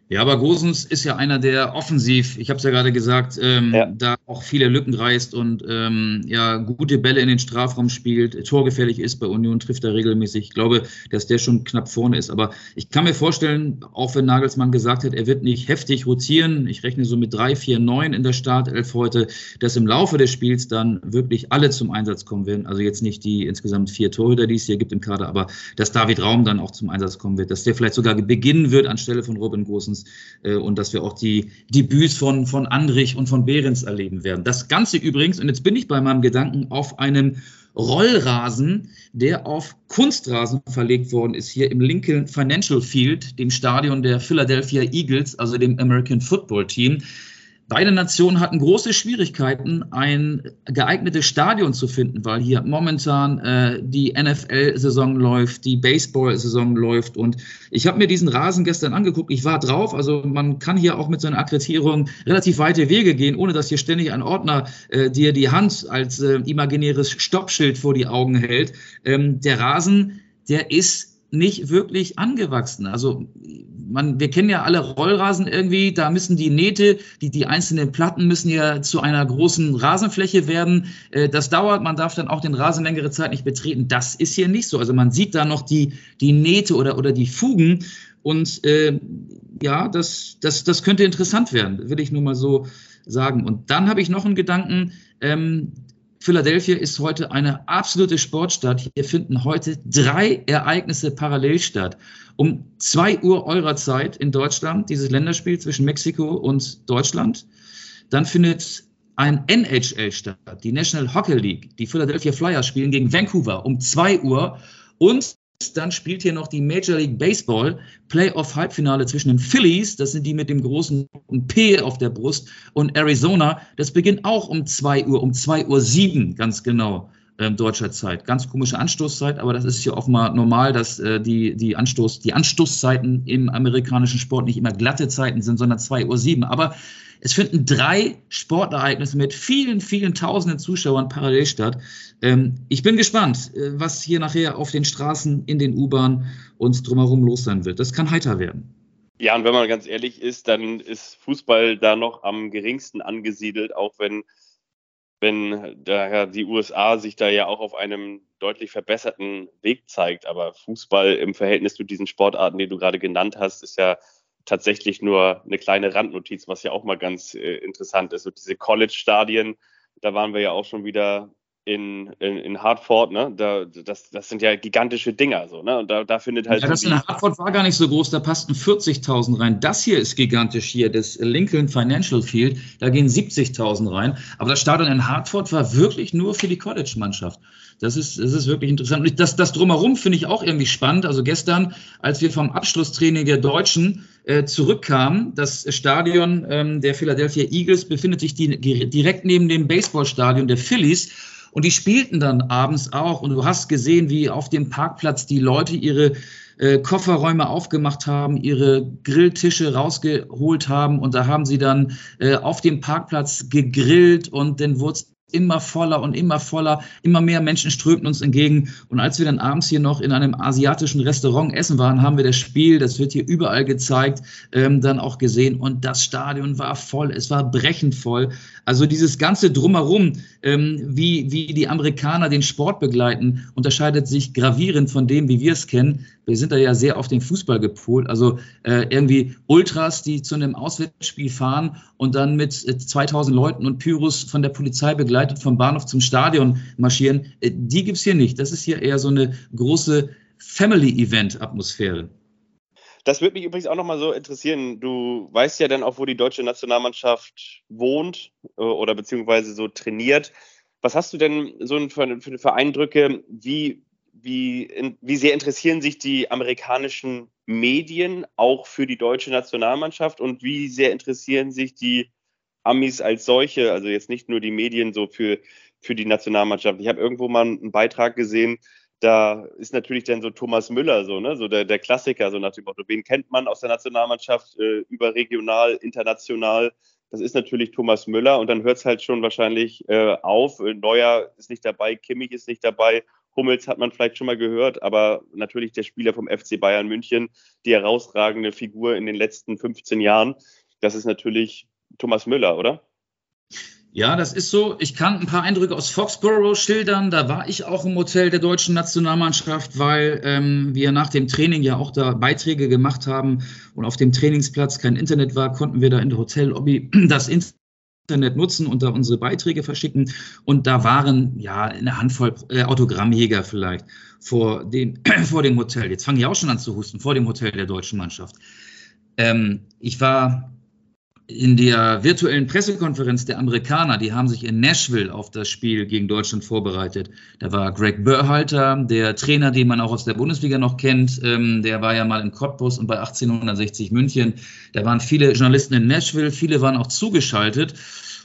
Ja, aber Gosens ist ja einer, der offensiv, ich habe es ja gerade gesagt, ähm, ja. da auch viele Lücken reißt und ähm, ja gute Bälle in den Strafraum spielt, torgefährlich ist bei Union, trifft er regelmäßig. Ich glaube, dass der schon knapp vorne ist. Aber ich kann mir vorstellen, auch wenn Nagelsmann gesagt hat, er wird nicht heftig rotieren, ich rechne so mit drei, vier, neun in der Startelf heute, dass im Laufe des Spiels dann wirklich alle zum Einsatz kommen werden. Also jetzt nicht die insgesamt vier Torhüter, die es hier gibt im Kader, aber dass David Raum dann auch zum Einsatz kommen wird, dass der vielleicht sogar beginnen wird anstelle von Robin Gosens uns äh, und dass wir auch die Debüts von, von Andrich und von Behrens erleben werden. Das Ganze übrigens, und jetzt bin ich bei meinem Gedanken, auf einem Rollrasen, der auf Kunstrasen verlegt worden ist, hier im Lincoln Financial Field, dem Stadion der Philadelphia Eagles, also dem American Football Team. Beide Nationen hatten große Schwierigkeiten, ein geeignetes Stadion zu finden, weil hier momentan äh, die NFL-Saison läuft, die Baseball-Saison läuft. Und ich habe mir diesen Rasen gestern angeguckt. Ich war drauf. Also man kann hier auch mit so einer Akkreditierung relativ weite Wege gehen, ohne dass hier ständig ein Ordner äh, dir die Hand als äh, imaginäres Stoppschild vor die Augen hält. Ähm, der Rasen, der ist nicht wirklich angewachsen. Also man, wir kennen ja alle Rollrasen irgendwie, da müssen die Nähte, die, die einzelnen Platten müssen ja zu einer großen Rasenfläche werden. Äh, das dauert, man darf dann auch den Rasen längere Zeit nicht betreten. Das ist hier nicht so. Also man sieht da noch die, die Nähte oder, oder die Fugen. Und äh, ja, das, das, das könnte interessant werden, will ich nur mal so sagen. Und dann habe ich noch einen Gedanken. Ähm, Philadelphia ist heute eine absolute Sportstadt. Hier finden heute drei Ereignisse parallel statt. Um zwei Uhr eurer Zeit in Deutschland, dieses Länderspiel zwischen Mexiko und Deutschland. Dann findet ein NHL statt, die National Hockey League. Die Philadelphia Flyers spielen gegen Vancouver um zwei Uhr. Und dann spielt hier noch die Major League Baseball Playoff Halbfinale zwischen den Phillies, das sind die mit dem großen P auf der Brust, und Arizona. Das beginnt auch um 2 Uhr, um 2 Uhr 7, ganz genau. Ähm, deutscher Zeit. Ganz komische Anstoßzeit, aber das ist hier offenbar normal, dass äh, die, die, Anstoß, die Anstoßzeiten im amerikanischen Sport nicht immer glatte Zeiten sind, sondern 2 Uhr 7. Aber es finden drei Sportereignisse mit vielen, vielen tausenden Zuschauern parallel statt. Ähm, ich bin gespannt, äh, was hier nachher auf den Straßen, in den U-Bahnen und drumherum los sein wird. Das kann heiter werden. Ja, und wenn man ganz ehrlich ist, dann ist Fußball da noch am geringsten angesiedelt, auch wenn, wenn daher die USA sich da ja auch auf einem deutlich verbesserten Weg zeigt. Aber Fußball im Verhältnis zu diesen Sportarten, die du gerade genannt hast, ist ja tatsächlich nur eine kleine Randnotiz, was ja auch mal ganz äh, interessant ist. So diese College-Stadien, da waren wir ja auch schon wieder in, in, in Hartford, ne? Da, das, das sind ja gigantische Dinger, so, ne? Und da, da findet halt. Ja, das in Hartford war gar nicht so groß, da passten 40.000 rein. Das hier ist gigantisch hier, das Lincoln Financial Field, da gehen 70.000 rein. Aber das Stadion in Hartford war wirklich nur für die College-Mannschaft. Das ist, das ist wirklich interessant. Und das, das drumherum finde ich auch irgendwie spannend. Also gestern, als wir vom Abschlusstraining der Deutschen äh, zurückkamen, das Stadion ähm, der Philadelphia Eagles befindet sich die, direkt neben dem Baseballstadion der Phillies. Und die spielten dann abends auch. Und du hast gesehen, wie auf dem Parkplatz die Leute ihre äh, Kofferräume aufgemacht haben, ihre Grilltische rausgeholt haben. Und da haben sie dann äh, auf dem Parkplatz gegrillt und dann wurde immer voller und immer voller, immer mehr Menschen strömten uns entgegen. Und als wir dann abends hier noch in einem asiatischen Restaurant essen waren, haben wir das Spiel, das wird hier überall gezeigt, ähm, dann auch gesehen. Und das Stadion war voll, es war brechend voll. Also dieses ganze Drumherum, ähm, wie, wie die Amerikaner den Sport begleiten, unterscheidet sich gravierend von dem, wie wir es kennen. Wir sind da ja sehr auf den Fußball gepolt. Also äh, irgendwie Ultras, die zu einem Auswärtsspiel fahren und dann mit 2000 äh, Leuten und Pyrus von der Polizei begleitet vom Bahnhof zum Stadion marschieren. Äh, die gibt's hier nicht. Das ist hier eher so eine große Family-Event-Atmosphäre. Das würde mich übrigens auch nochmal so interessieren. Du weißt ja dann auch, wo die deutsche Nationalmannschaft wohnt äh, oder beziehungsweise so trainiert. Was hast du denn so für, Eindrücke? Wie, wie, wie sehr interessieren sich die amerikanischen Medien auch für die deutsche Nationalmannschaft und wie sehr interessieren sich die Amis als solche, also jetzt nicht nur die Medien so für, für die Nationalmannschaft. Ich habe irgendwo mal einen Beitrag gesehen, da ist natürlich dann so Thomas Müller, so, ne, so der, der Klassiker, so nach dem Motto, wen kennt man aus der Nationalmannschaft äh, überregional, international? Das ist natürlich Thomas Müller und dann hört es halt schon wahrscheinlich äh, auf. Neuer ist nicht dabei, Kimmich ist nicht dabei, Hummels hat man vielleicht schon mal gehört, aber natürlich der Spieler vom FC Bayern München, die herausragende Figur in den letzten 15 Jahren, das ist natürlich Thomas Müller, oder? Ja, das ist so. Ich kann ein paar Eindrücke aus Foxborough schildern. Da war ich auch im Hotel der deutschen Nationalmannschaft, weil ähm, wir nach dem Training ja auch da Beiträge gemacht haben und auf dem Trainingsplatz kein Internet war, konnten wir da in der Hotellobby das Internet nutzen und da unsere Beiträge verschicken. Und da waren ja eine Handvoll äh, Autogrammjäger vielleicht vor dem, vor dem Hotel. Jetzt fange ich auch schon an zu husten, vor dem Hotel der deutschen Mannschaft. Ähm, ich war in der virtuellen Pressekonferenz der Amerikaner, die haben sich in Nashville auf das Spiel gegen Deutschland vorbereitet. Da war Greg Burhalter, der Trainer, den man auch aus der Bundesliga noch kennt. Ähm, der war ja mal in Cottbus und bei 1860 München. Da waren viele Journalisten in Nashville, viele waren auch zugeschaltet.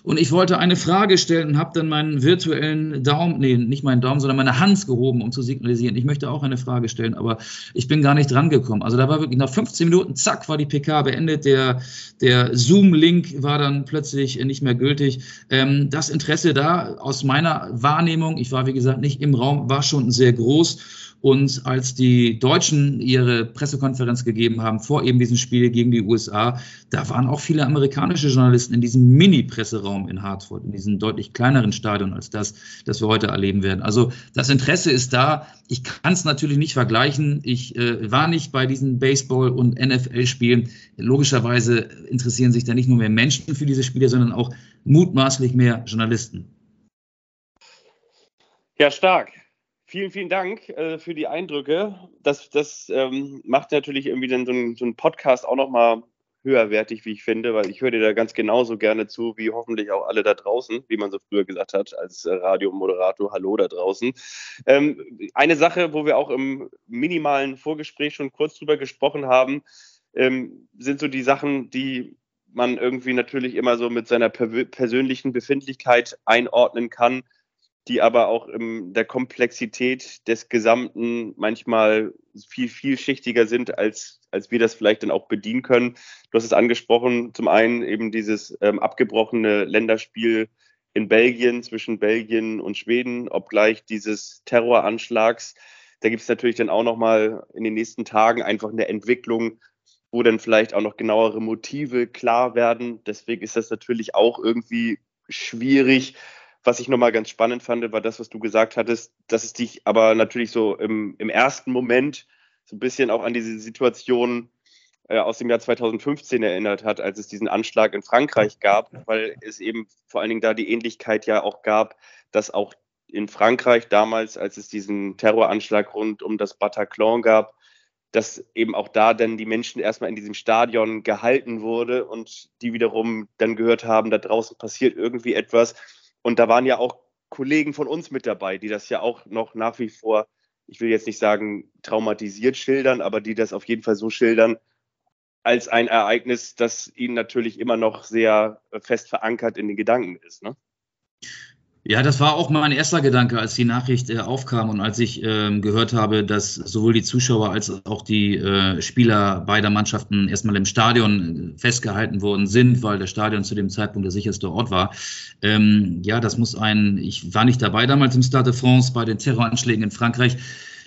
Und ich wollte eine Frage stellen und habe dann meinen virtuellen Daumen, nee, nicht meinen Daumen, sondern meine Hand gehoben, um zu signalisieren. Ich möchte auch eine Frage stellen, aber ich bin gar nicht drangekommen. Also da war wirklich nach 15 Minuten, zack, war die PK beendet. Der, der Zoom-Link war dann plötzlich nicht mehr gültig. Ähm, das Interesse da aus meiner Wahrnehmung, ich war wie gesagt nicht im Raum, war schon sehr groß. Und als die Deutschen ihre Pressekonferenz gegeben haben vor eben diesem Spiel gegen die USA, da waren auch viele amerikanische Journalisten in diesem Mini-Presseraum in Hartford, in diesem deutlich kleineren Stadion als das, das wir heute erleben werden. Also das Interesse ist da. Ich kann es natürlich nicht vergleichen. Ich äh, war nicht bei diesen Baseball- und NFL-Spielen. Logischerweise interessieren sich da nicht nur mehr Menschen für diese Spiele, sondern auch mutmaßlich mehr Journalisten. Ja, stark. Vielen, vielen Dank äh, für die Eindrücke. Das, das ähm, macht natürlich irgendwie dann so ein, so Podcast auch nochmal höherwertig, wie ich finde, weil ich höre dir da ganz genauso gerne zu, wie hoffentlich auch alle da draußen, wie man so früher gesagt hat, als äh, Radiomoderator, hallo da draußen. Ähm, eine Sache, wo wir auch im minimalen Vorgespräch schon kurz drüber gesprochen haben, ähm, sind so die Sachen, die man irgendwie natürlich immer so mit seiner per persönlichen Befindlichkeit einordnen kann, die aber auch in der Komplexität des Gesamten manchmal viel vielschichtiger sind, als, als wir das vielleicht dann auch bedienen können. Du hast es angesprochen, zum einen eben dieses ähm, abgebrochene Länderspiel in Belgien zwischen Belgien und Schweden, obgleich dieses Terroranschlags. Da gibt es natürlich dann auch nochmal in den nächsten Tagen einfach eine Entwicklung, wo dann vielleicht auch noch genauere Motive klar werden. Deswegen ist das natürlich auch irgendwie schwierig. Was ich nochmal ganz spannend fand, war das, was du gesagt hattest, dass es dich aber natürlich so im, im ersten Moment so ein bisschen auch an diese Situation äh, aus dem Jahr 2015 erinnert hat, als es diesen Anschlag in Frankreich gab, weil es eben vor allen Dingen da die Ähnlichkeit ja auch gab, dass auch in Frankreich damals, als es diesen Terroranschlag rund um das Bataclan gab, dass eben auch da dann die Menschen erstmal in diesem Stadion gehalten wurde und die wiederum dann gehört haben, da draußen passiert irgendwie etwas. Und da waren ja auch Kollegen von uns mit dabei, die das ja auch noch nach wie vor, ich will jetzt nicht sagen traumatisiert schildern, aber die das auf jeden Fall so schildern, als ein Ereignis, das ihnen natürlich immer noch sehr fest verankert in den Gedanken ist. Ne? Ja, das war auch mein erster Gedanke, als die Nachricht äh, aufkam und als ich ähm, gehört habe, dass sowohl die Zuschauer als auch die äh, Spieler beider Mannschaften erstmal im Stadion äh, festgehalten worden sind, weil das Stadion zu dem Zeitpunkt der sicherste Ort war. Ähm, ja, das muss ein, ich war nicht dabei damals im Stade de France bei den Terroranschlägen in Frankreich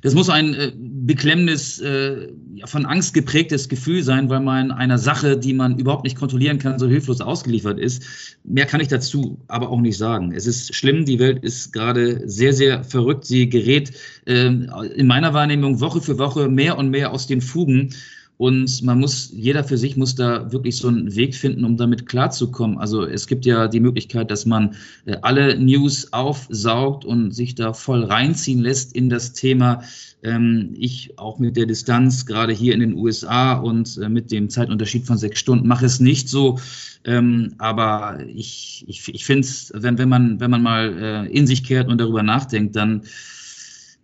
das muss ein äh, beklemmendes, äh, von Angst geprägtes Gefühl sein, weil man einer Sache, die man überhaupt nicht kontrollieren kann, so hilflos ausgeliefert ist. Mehr kann ich dazu aber auch nicht sagen. Es ist schlimm, die Welt ist gerade sehr, sehr verrückt. Sie gerät äh, in meiner Wahrnehmung Woche für Woche mehr und mehr aus den Fugen. Und man muss, jeder für sich muss da wirklich so einen Weg finden, um damit klarzukommen. Also es gibt ja die Möglichkeit, dass man äh, alle News aufsaugt und sich da voll reinziehen lässt in das Thema. Ähm, ich auch mit der Distanz, gerade hier in den USA und äh, mit dem Zeitunterschied von sechs Stunden, mache es nicht so. Ähm, aber ich, ich, ich finde es, wenn, wenn, man, wenn man mal äh, in sich kehrt und darüber nachdenkt, dann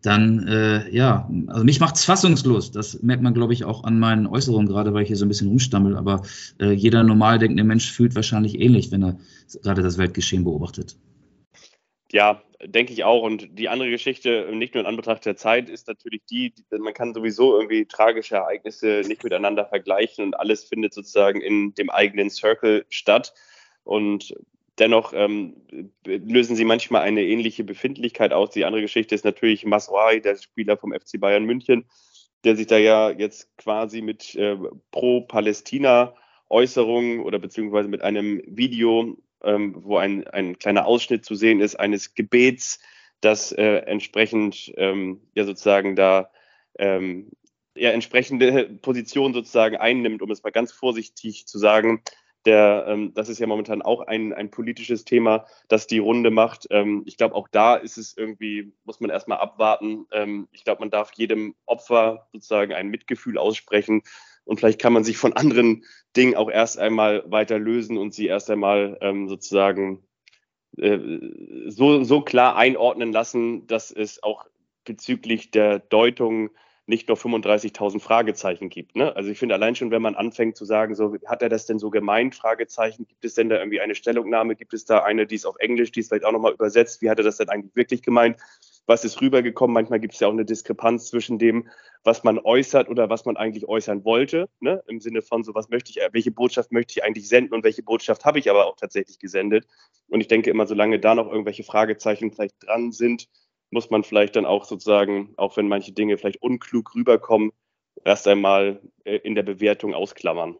dann äh, ja, also mich macht's fassungslos. Das merkt man, glaube ich, auch an meinen Äußerungen, gerade weil ich hier so ein bisschen rumstammel. Aber äh, jeder normal denkende Mensch fühlt wahrscheinlich ähnlich, wenn er gerade das Weltgeschehen beobachtet. Ja, denke ich auch. Und die andere Geschichte, nicht nur in Anbetracht der Zeit, ist natürlich die, man kann sowieso irgendwie tragische Ereignisse nicht miteinander vergleichen und alles findet sozusagen in dem eigenen Circle statt. Und Dennoch ähm, lösen sie manchmal eine ähnliche Befindlichkeit aus. Die andere Geschichte ist natürlich Maswai, der Spieler vom FC Bayern München, der sich da ja jetzt quasi mit äh, Pro-Palästina-Äußerungen oder beziehungsweise mit einem Video, ähm, wo ein, ein kleiner Ausschnitt zu sehen ist, eines Gebets, das äh, entsprechend ähm, ja sozusagen da ähm, ja, entsprechende Position sozusagen einnimmt, um es mal ganz vorsichtig zu sagen, der, ähm, das ist ja momentan auch ein, ein politisches Thema, das die Runde macht. Ähm, ich glaube, auch da ist es irgendwie, muss man erstmal abwarten. Ähm, ich glaube, man darf jedem Opfer sozusagen ein Mitgefühl aussprechen und vielleicht kann man sich von anderen Dingen auch erst einmal weiter lösen und sie erst einmal ähm, sozusagen äh, so, so klar einordnen lassen, dass es auch bezüglich der Deutung nicht nur 35.000 Fragezeichen gibt. Ne? Also ich finde allein schon, wenn man anfängt zu sagen, so hat er das denn so gemeint, Fragezeichen, gibt es denn da irgendwie eine Stellungnahme, gibt es da eine, die ist auf Englisch, die ist vielleicht auch nochmal übersetzt, wie hat er das denn eigentlich wirklich gemeint, was ist rübergekommen, manchmal gibt es ja auch eine Diskrepanz zwischen dem, was man äußert oder was man eigentlich äußern wollte, ne? im Sinne von so, was möchte ich, welche Botschaft möchte ich eigentlich senden und welche Botschaft habe ich aber auch tatsächlich gesendet. Und ich denke immer, solange da noch irgendwelche Fragezeichen vielleicht dran sind, muss man vielleicht dann auch sozusagen, auch wenn manche Dinge vielleicht unklug rüberkommen, erst einmal äh, in der Bewertung ausklammern.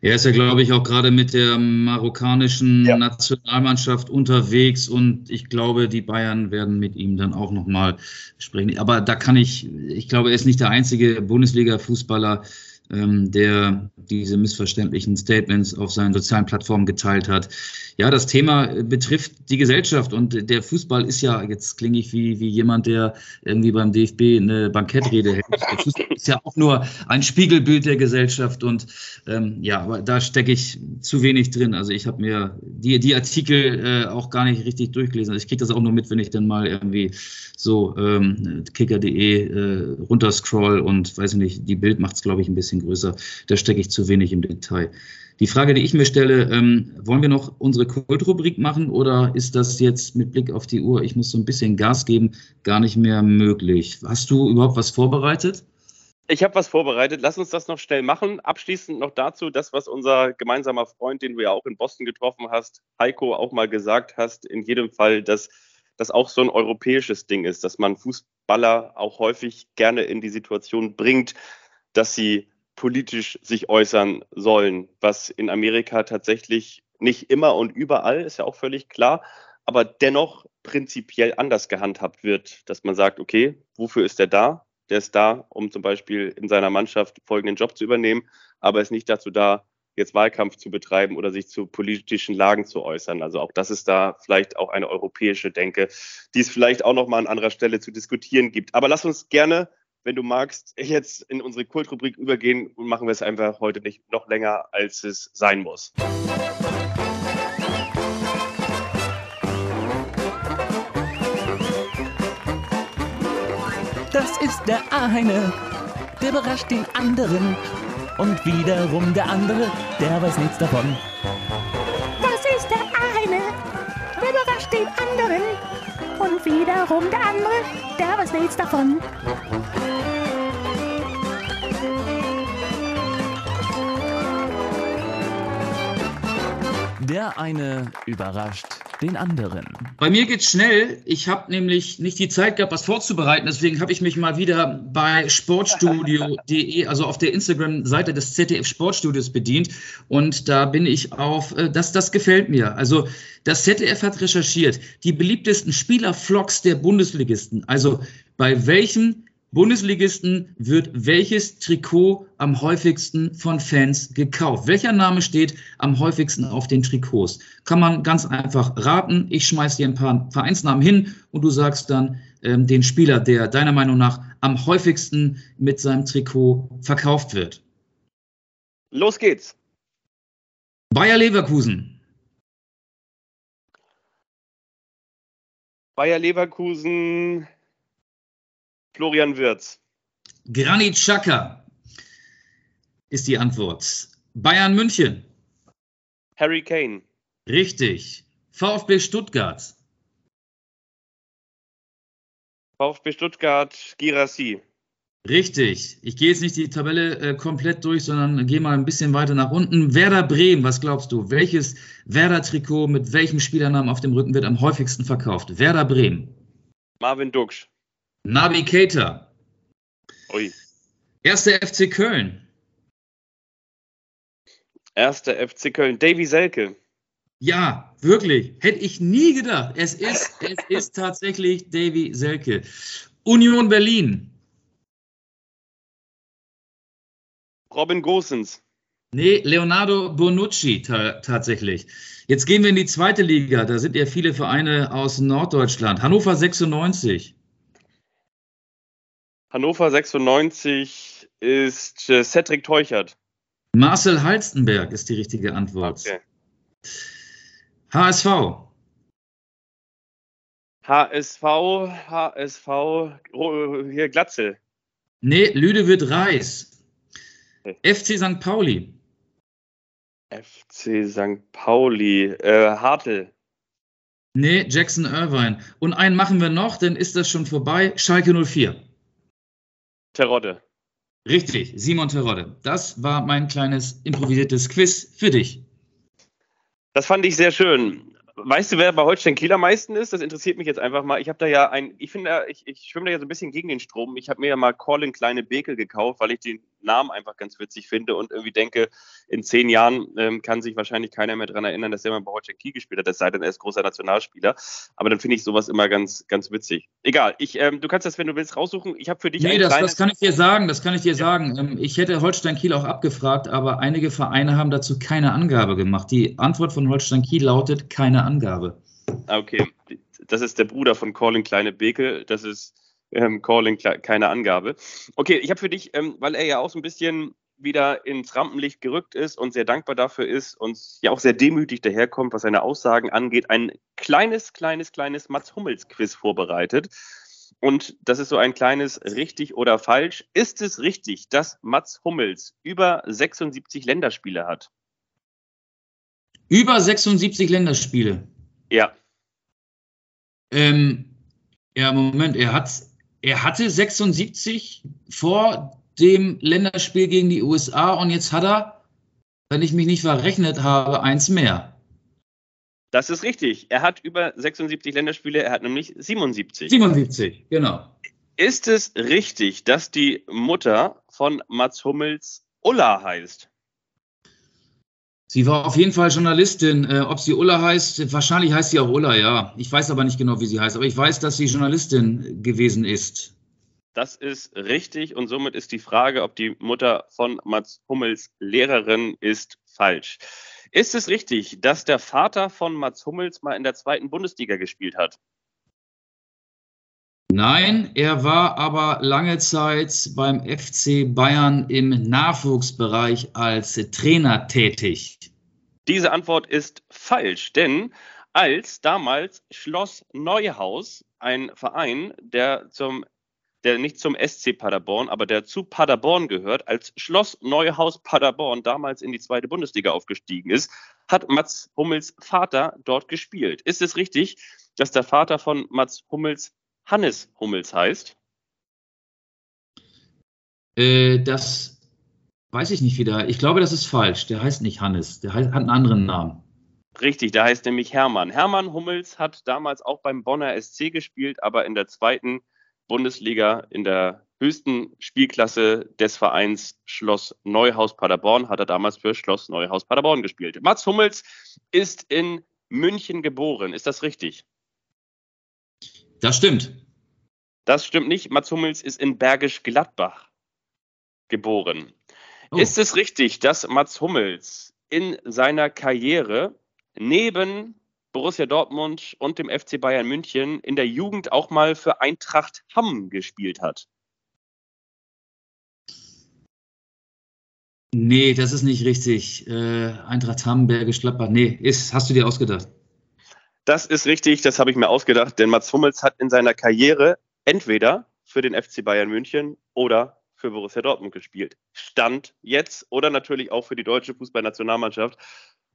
Er ist ja, glaube ich, auch gerade mit der marokkanischen ja. Nationalmannschaft unterwegs und ich glaube, die Bayern werden mit ihm dann auch nochmal sprechen. Aber da kann ich, ich glaube, er ist nicht der einzige Bundesliga-Fußballer, der diese missverständlichen Statements auf seinen sozialen Plattformen geteilt hat. Ja, das Thema betrifft die Gesellschaft und der Fußball ist ja, jetzt klinge ich wie, wie jemand, der irgendwie beim DFB eine Bankettrede hält. Der Fußball ist ja auch nur ein Spiegelbild der Gesellschaft und ähm, ja, da stecke ich zu wenig drin. Also ich habe mir die, die Artikel äh, auch gar nicht richtig durchgelesen. Also ich kriege das auch nur mit, wenn ich dann mal irgendwie so ähm, kicker.de äh, runterscroll und weiß ich nicht, die Bild macht es, glaube ich, ein bisschen größer. Da stecke ich zu wenig im Detail. Die Frage, die ich mir stelle, ähm, wollen wir noch unsere Kultrubrik machen oder ist das jetzt mit Blick auf die Uhr, ich muss so ein bisschen Gas geben, gar nicht mehr möglich? Hast du überhaupt was vorbereitet? Ich habe was vorbereitet. Lass uns das noch schnell machen. Abschließend noch dazu, das, was unser gemeinsamer Freund, den du ja auch in Boston getroffen hast, Heiko, auch mal gesagt hast, in jedem Fall, dass das auch so ein europäisches Ding ist, dass man Fußballer auch häufig gerne in die Situation bringt, dass sie politisch sich äußern sollen, was in Amerika tatsächlich nicht immer und überall, ist ja auch völlig klar, aber dennoch prinzipiell anders gehandhabt wird, dass man sagt, okay, wofür ist der da? Der ist da, um zum Beispiel in seiner Mannschaft folgenden Job zu übernehmen, aber ist nicht dazu da, jetzt Wahlkampf zu betreiben oder sich zu politischen Lagen zu äußern. Also auch das ist da vielleicht auch eine europäische Denke, die es vielleicht auch noch mal an anderer Stelle zu diskutieren gibt. Aber lass uns gerne, wenn du magst, jetzt in unsere Kultrubrik übergehen und machen wir es einfach heute nicht noch länger, als es sein muss. Das ist der eine, der überrascht den anderen und wiederum der andere, der weiß nichts davon. Das ist der eine, der überrascht den anderen. Und wiederum der andere, der weiß nichts davon. Der eine überrascht den anderen. Bei mir geht's schnell. Ich habe nämlich nicht die Zeit gehabt, was vorzubereiten. Deswegen habe ich mich mal wieder bei sportstudio.de, also auf der Instagram-Seite des ZDF Sportstudios bedient. Und da bin ich auf, äh, das, das gefällt mir. Also das ZDF hat recherchiert, die beliebtesten Spielerflocks der Bundesligisten. Also bei welchen Bundesligisten wird welches Trikot am häufigsten von Fans gekauft? Welcher Name steht am häufigsten auf den Trikots? Kann man ganz einfach raten. Ich schmeiß dir ein paar Vereinsnamen hin und du sagst dann ähm, den Spieler, der deiner Meinung nach am häufigsten mit seinem Trikot verkauft wird. Los geht's. Bayer Leverkusen. Bayer Leverkusen Florian Wirz. Granit Xhaka ist die Antwort. Bayern München. Harry Kane. Richtig. VfB Stuttgart. VfB Stuttgart, Girassi. Richtig. Ich gehe jetzt nicht die Tabelle äh, komplett durch, sondern gehe mal ein bisschen weiter nach unten. Werder Bremen, was glaubst du? Welches Werder-Trikot mit welchem Spielernamen auf dem Rücken wird am häufigsten verkauft? Werder Bremen. Marvin Duksch. Nabi Keita. Ui. Erster FC Köln. Erster FC Köln. Davy Selke. Ja, wirklich. Hätte ich nie gedacht. Es ist, es ist tatsächlich Davy Selke. Union Berlin. Robin Gosens. Nee, Leonardo Bonucci ta tatsächlich. Jetzt gehen wir in die zweite Liga. Da sind ja viele Vereine aus Norddeutschland. Hannover 96. Hannover 96 ist äh, Cedric Teuchert. Marcel Halstenberg ist die richtige Antwort. Okay. HSV. HSV, HSV, oh, hier Glatzel. Nee, Lüdewitt Reis. Okay. FC St. Pauli. FC St. Pauli, äh, Hartl. Nee, Jackson Irvine. Und einen machen wir noch, dann ist das schon vorbei. Schalke 04. Terodde. Richtig, Simon Terodde. Das war mein kleines improvisiertes Quiz für dich. Das fand ich sehr schön. Weißt du, wer bei Holstein Kiel am meisten ist? Das interessiert mich jetzt einfach mal. Ich habe da ja ein, ich finde, ich, ich schwimme da ja so ein bisschen gegen den Strom. Ich habe mir ja mal Colin Kleine Beke gekauft, weil ich den Namen einfach ganz witzig finde und irgendwie denke, in zehn Jahren ähm, kann sich wahrscheinlich keiner mehr daran erinnern, dass er mal bei Holstein Kiel gespielt hat, es sei denn, er ist großer Nationalspieler. Aber dann finde ich sowas immer ganz, ganz witzig. Egal, ich, ähm, du kannst das, wenn du willst, raussuchen. Ich habe für dich Nee, das, das kann ich dir sagen, das kann ich dir sagen. Ähm, Ich hätte Holstein Kiel auch abgefragt, aber einige Vereine haben dazu keine Angabe gemacht. Die Antwort von Holstein Kiel lautet keine Angabe. Ah, Okay, das ist der Bruder von Calling Kleine Beke. Das ist ähm, Calling keine Angabe. Okay, ich habe für dich, ähm, weil er ja auch so ein bisschen wieder ins Rampenlicht gerückt ist und sehr dankbar dafür ist und ja auch sehr demütig daherkommt, was seine Aussagen angeht, ein kleines, kleines, kleines Mats Hummels Quiz vorbereitet. Und das ist so ein kleines richtig oder falsch. Ist es richtig, dass Mats Hummels über 76 Länderspiele hat? Über 76 Länderspiele. Ja, Ähm, ja, Moment, er hat, er hatte 76 vor dem Länderspiel gegen die USA und jetzt hat er, wenn ich mich nicht verrechnet habe, eins mehr. das ist richtig. Er hat über 76 Länderspiele, er hat nämlich 77. 77, genau. Ist es richtig, dass die Mutter von Mats Hummels Ulla heißt? Sie war auf jeden Fall Journalistin. Äh, ob sie Ulla heißt, wahrscheinlich heißt sie auch Ulla, ja. Ich weiß aber nicht genau, wie sie heißt. Aber ich weiß, dass sie Journalistin gewesen ist. Das ist richtig und somit ist die Frage, ob die Mutter von Mats Hummels Lehrerin ist, falsch. Ist es richtig, dass der Vater von Mats Hummels mal in der zweiten Bundesliga gespielt hat? Nein, er war aber lange Zeit beim FC Bayern im Nachwuchsbereich als Trainer tätig. Diese Antwort ist falsch, denn als damals Schloss Neuhaus, ein Verein, der zum der nicht zum SC Paderborn, aber der zu Paderborn gehört, als Schloss Neuhaus Paderborn damals in die zweite Bundesliga aufgestiegen ist, hat Mats Hummels Vater dort gespielt. Ist es richtig, dass der Vater von Mats Hummels Hannes Hummels heißt? Äh, das weiß ich nicht wieder. Ich glaube, das ist falsch. Der heißt nicht Hannes. Der heißt, hat einen anderen Namen. Richtig, der heißt nämlich Hermann. Hermann Hummels hat damals auch beim Bonner SC gespielt, aber in der zweiten Bundesliga, in der höchsten Spielklasse des Vereins Schloss Neuhaus Paderborn, hat er damals für Schloss Neuhaus Paderborn gespielt. Mats Hummels ist in München geboren. Ist das richtig? Das stimmt. Das stimmt nicht. Mats Hummels ist in Bergisch Gladbach geboren. Oh. Ist es richtig, dass Mats Hummels in seiner Karriere neben Borussia Dortmund und dem FC Bayern München in der Jugend auch mal für Eintracht Hamm gespielt hat? Nee, das ist nicht richtig. Äh, Eintracht Hamm, Bergisch Gladbach. Nee, ist, hast du dir ausgedacht. Das ist richtig, das habe ich mir ausgedacht, denn Mats Hummels hat in seiner Karriere entweder für den FC Bayern München oder für Borussia Dortmund gespielt. Stand jetzt oder natürlich auch für die deutsche Fußballnationalmannschaft,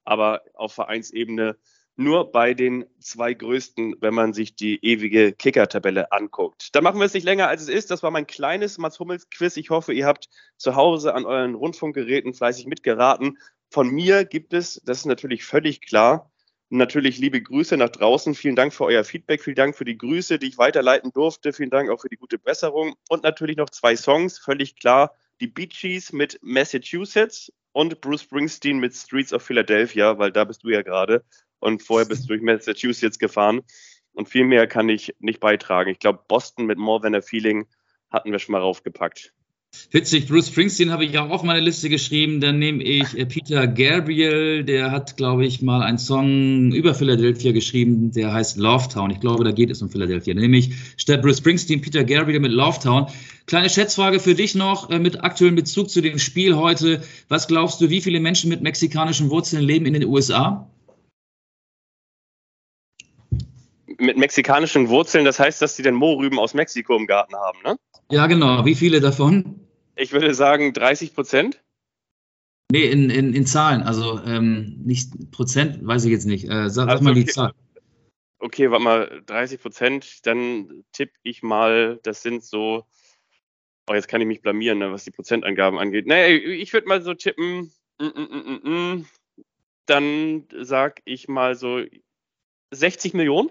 aber auf Vereinsebene nur bei den zwei größten, wenn man sich die ewige Kicker-Tabelle anguckt. Da machen wir es nicht länger, als es ist. Das war mein kleines Mats Hummels-Quiz. Ich hoffe, ihr habt zu Hause an euren Rundfunkgeräten fleißig mitgeraten. Von mir gibt es, das ist natürlich völlig klar, natürlich liebe Grüße nach draußen. Vielen Dank für euer Feedback. Vielen Dank für die Grüße, die ich weiterleiten durfte. Vielen Dank auch für die gute Besserung. Und natürlich noch zwei Songs, völlig klar. Die Bee Gees mit Massachusetts und Bruce Springsteen mit Streets of Philadelphia, weil da bist du ja gerade. Und vorher bist du durch Massachusetts gefahren. Und viel mehr kann ich nicht beitragen. Ich glaube, Boston mit More Than a Feeling hatten wir schon mal raufgepackt. Witzig, Bruce Springsteen habe ich auch auf meine Liste geschrieben. Dann nehme ich äh, Peter Gabriel, der hat, glaube ich, mal einen Song über Philadelphia geschrieben, der heißt Love Town. Ich glaube, da geht es um Philadelphia. Dann nehme ich statt Bruce Springsteen Peter Gabriel mit Love Town. Kleine Schätzfrage für dich noch äh, mit aktuellem Bezug zu dem Spiel heute. Was glaubst du, wie viele Menschen mit mexikanischen Wurzeln leben in den USA? Mit mexikanischen Wurzeln, das heißt, dass sie den Mohrrüben aus Mexiko im Garten haben, ne? Ja, genau. Wie viele davon? Ich würde sagen 30 Prozent. Nee, in, in, in Zahlen. Also ähm, nicht Prozent, weiß ich jetzt nicht. Äh, sag, sag Also, mal die okay. Zahl. Okay, warte mal, 30 Prozent, dann tippe ich mal, das sind so, oh, jetzt kann ich mich blamieren, ne, was die Prozentangaben angeht. Nee, ich würde mal so tippen, mm, mm, mm, mm, mm. dann sag ich mal so 60 Millionen.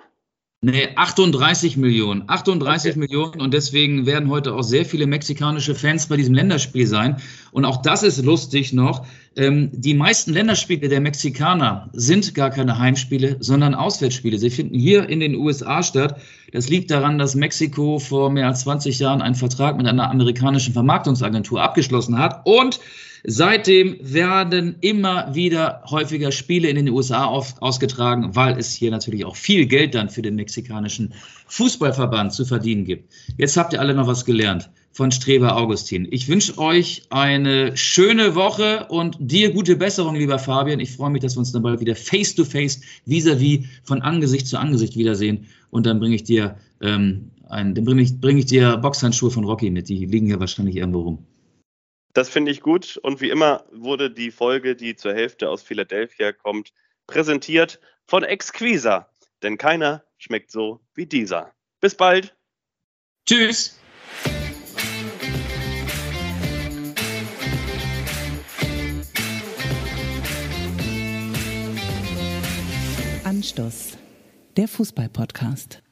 Nee, 38 Millionen. 38 okay. Millionen und deswegen werden heute auch sehr viele mexikanische Fans bei diesem Länderspiel sein. Und auch das ist lustig noch. Ähm, die meisten Länderspiele der Mexikaner sind gar keine Heimspiele, sondern Auswärtsspiele. Sie finden hier in den USA statt. Das liegt daran, dass Mexiko vor mehr als 20 Jahren einen Vertrag mit einer amerikanischen Vermarktungsagentur abgeschlossen hat und Seitdem werden immer wieder häufiger Spiele in den USA auf, ausgetragen, weil es hier natürlich auch viel Geld dann für den mexikanischen Fußballverband zu verdienen gibt. Jetzt habt ihr alle noch was gelernt von Streber Augustin. Ich wünsche euch eine schöne Woche und dir gute Besserung, lieber Fabian. Ich freue mich, dass wir uns dann bald wieder face to face, vis-à-vis, von Angesicht zu Angesicht wiedersehen. Und dann bringe ich dir ähm, ein, dann bringe ich, bring ich dir Boxhandschuhe von Rocky mit. Die liegen ja wahrscheinlich irgendwo rum. Das finde ich gut. Und wie immer wurde die Folge, die zur Hälfte aus Philadelphia kommt, präsentiert von Exquisa. Denn keiner schmeckt so wie dieser. Bis bald. Tschüss. Anstoß, der Fußball-Podcast.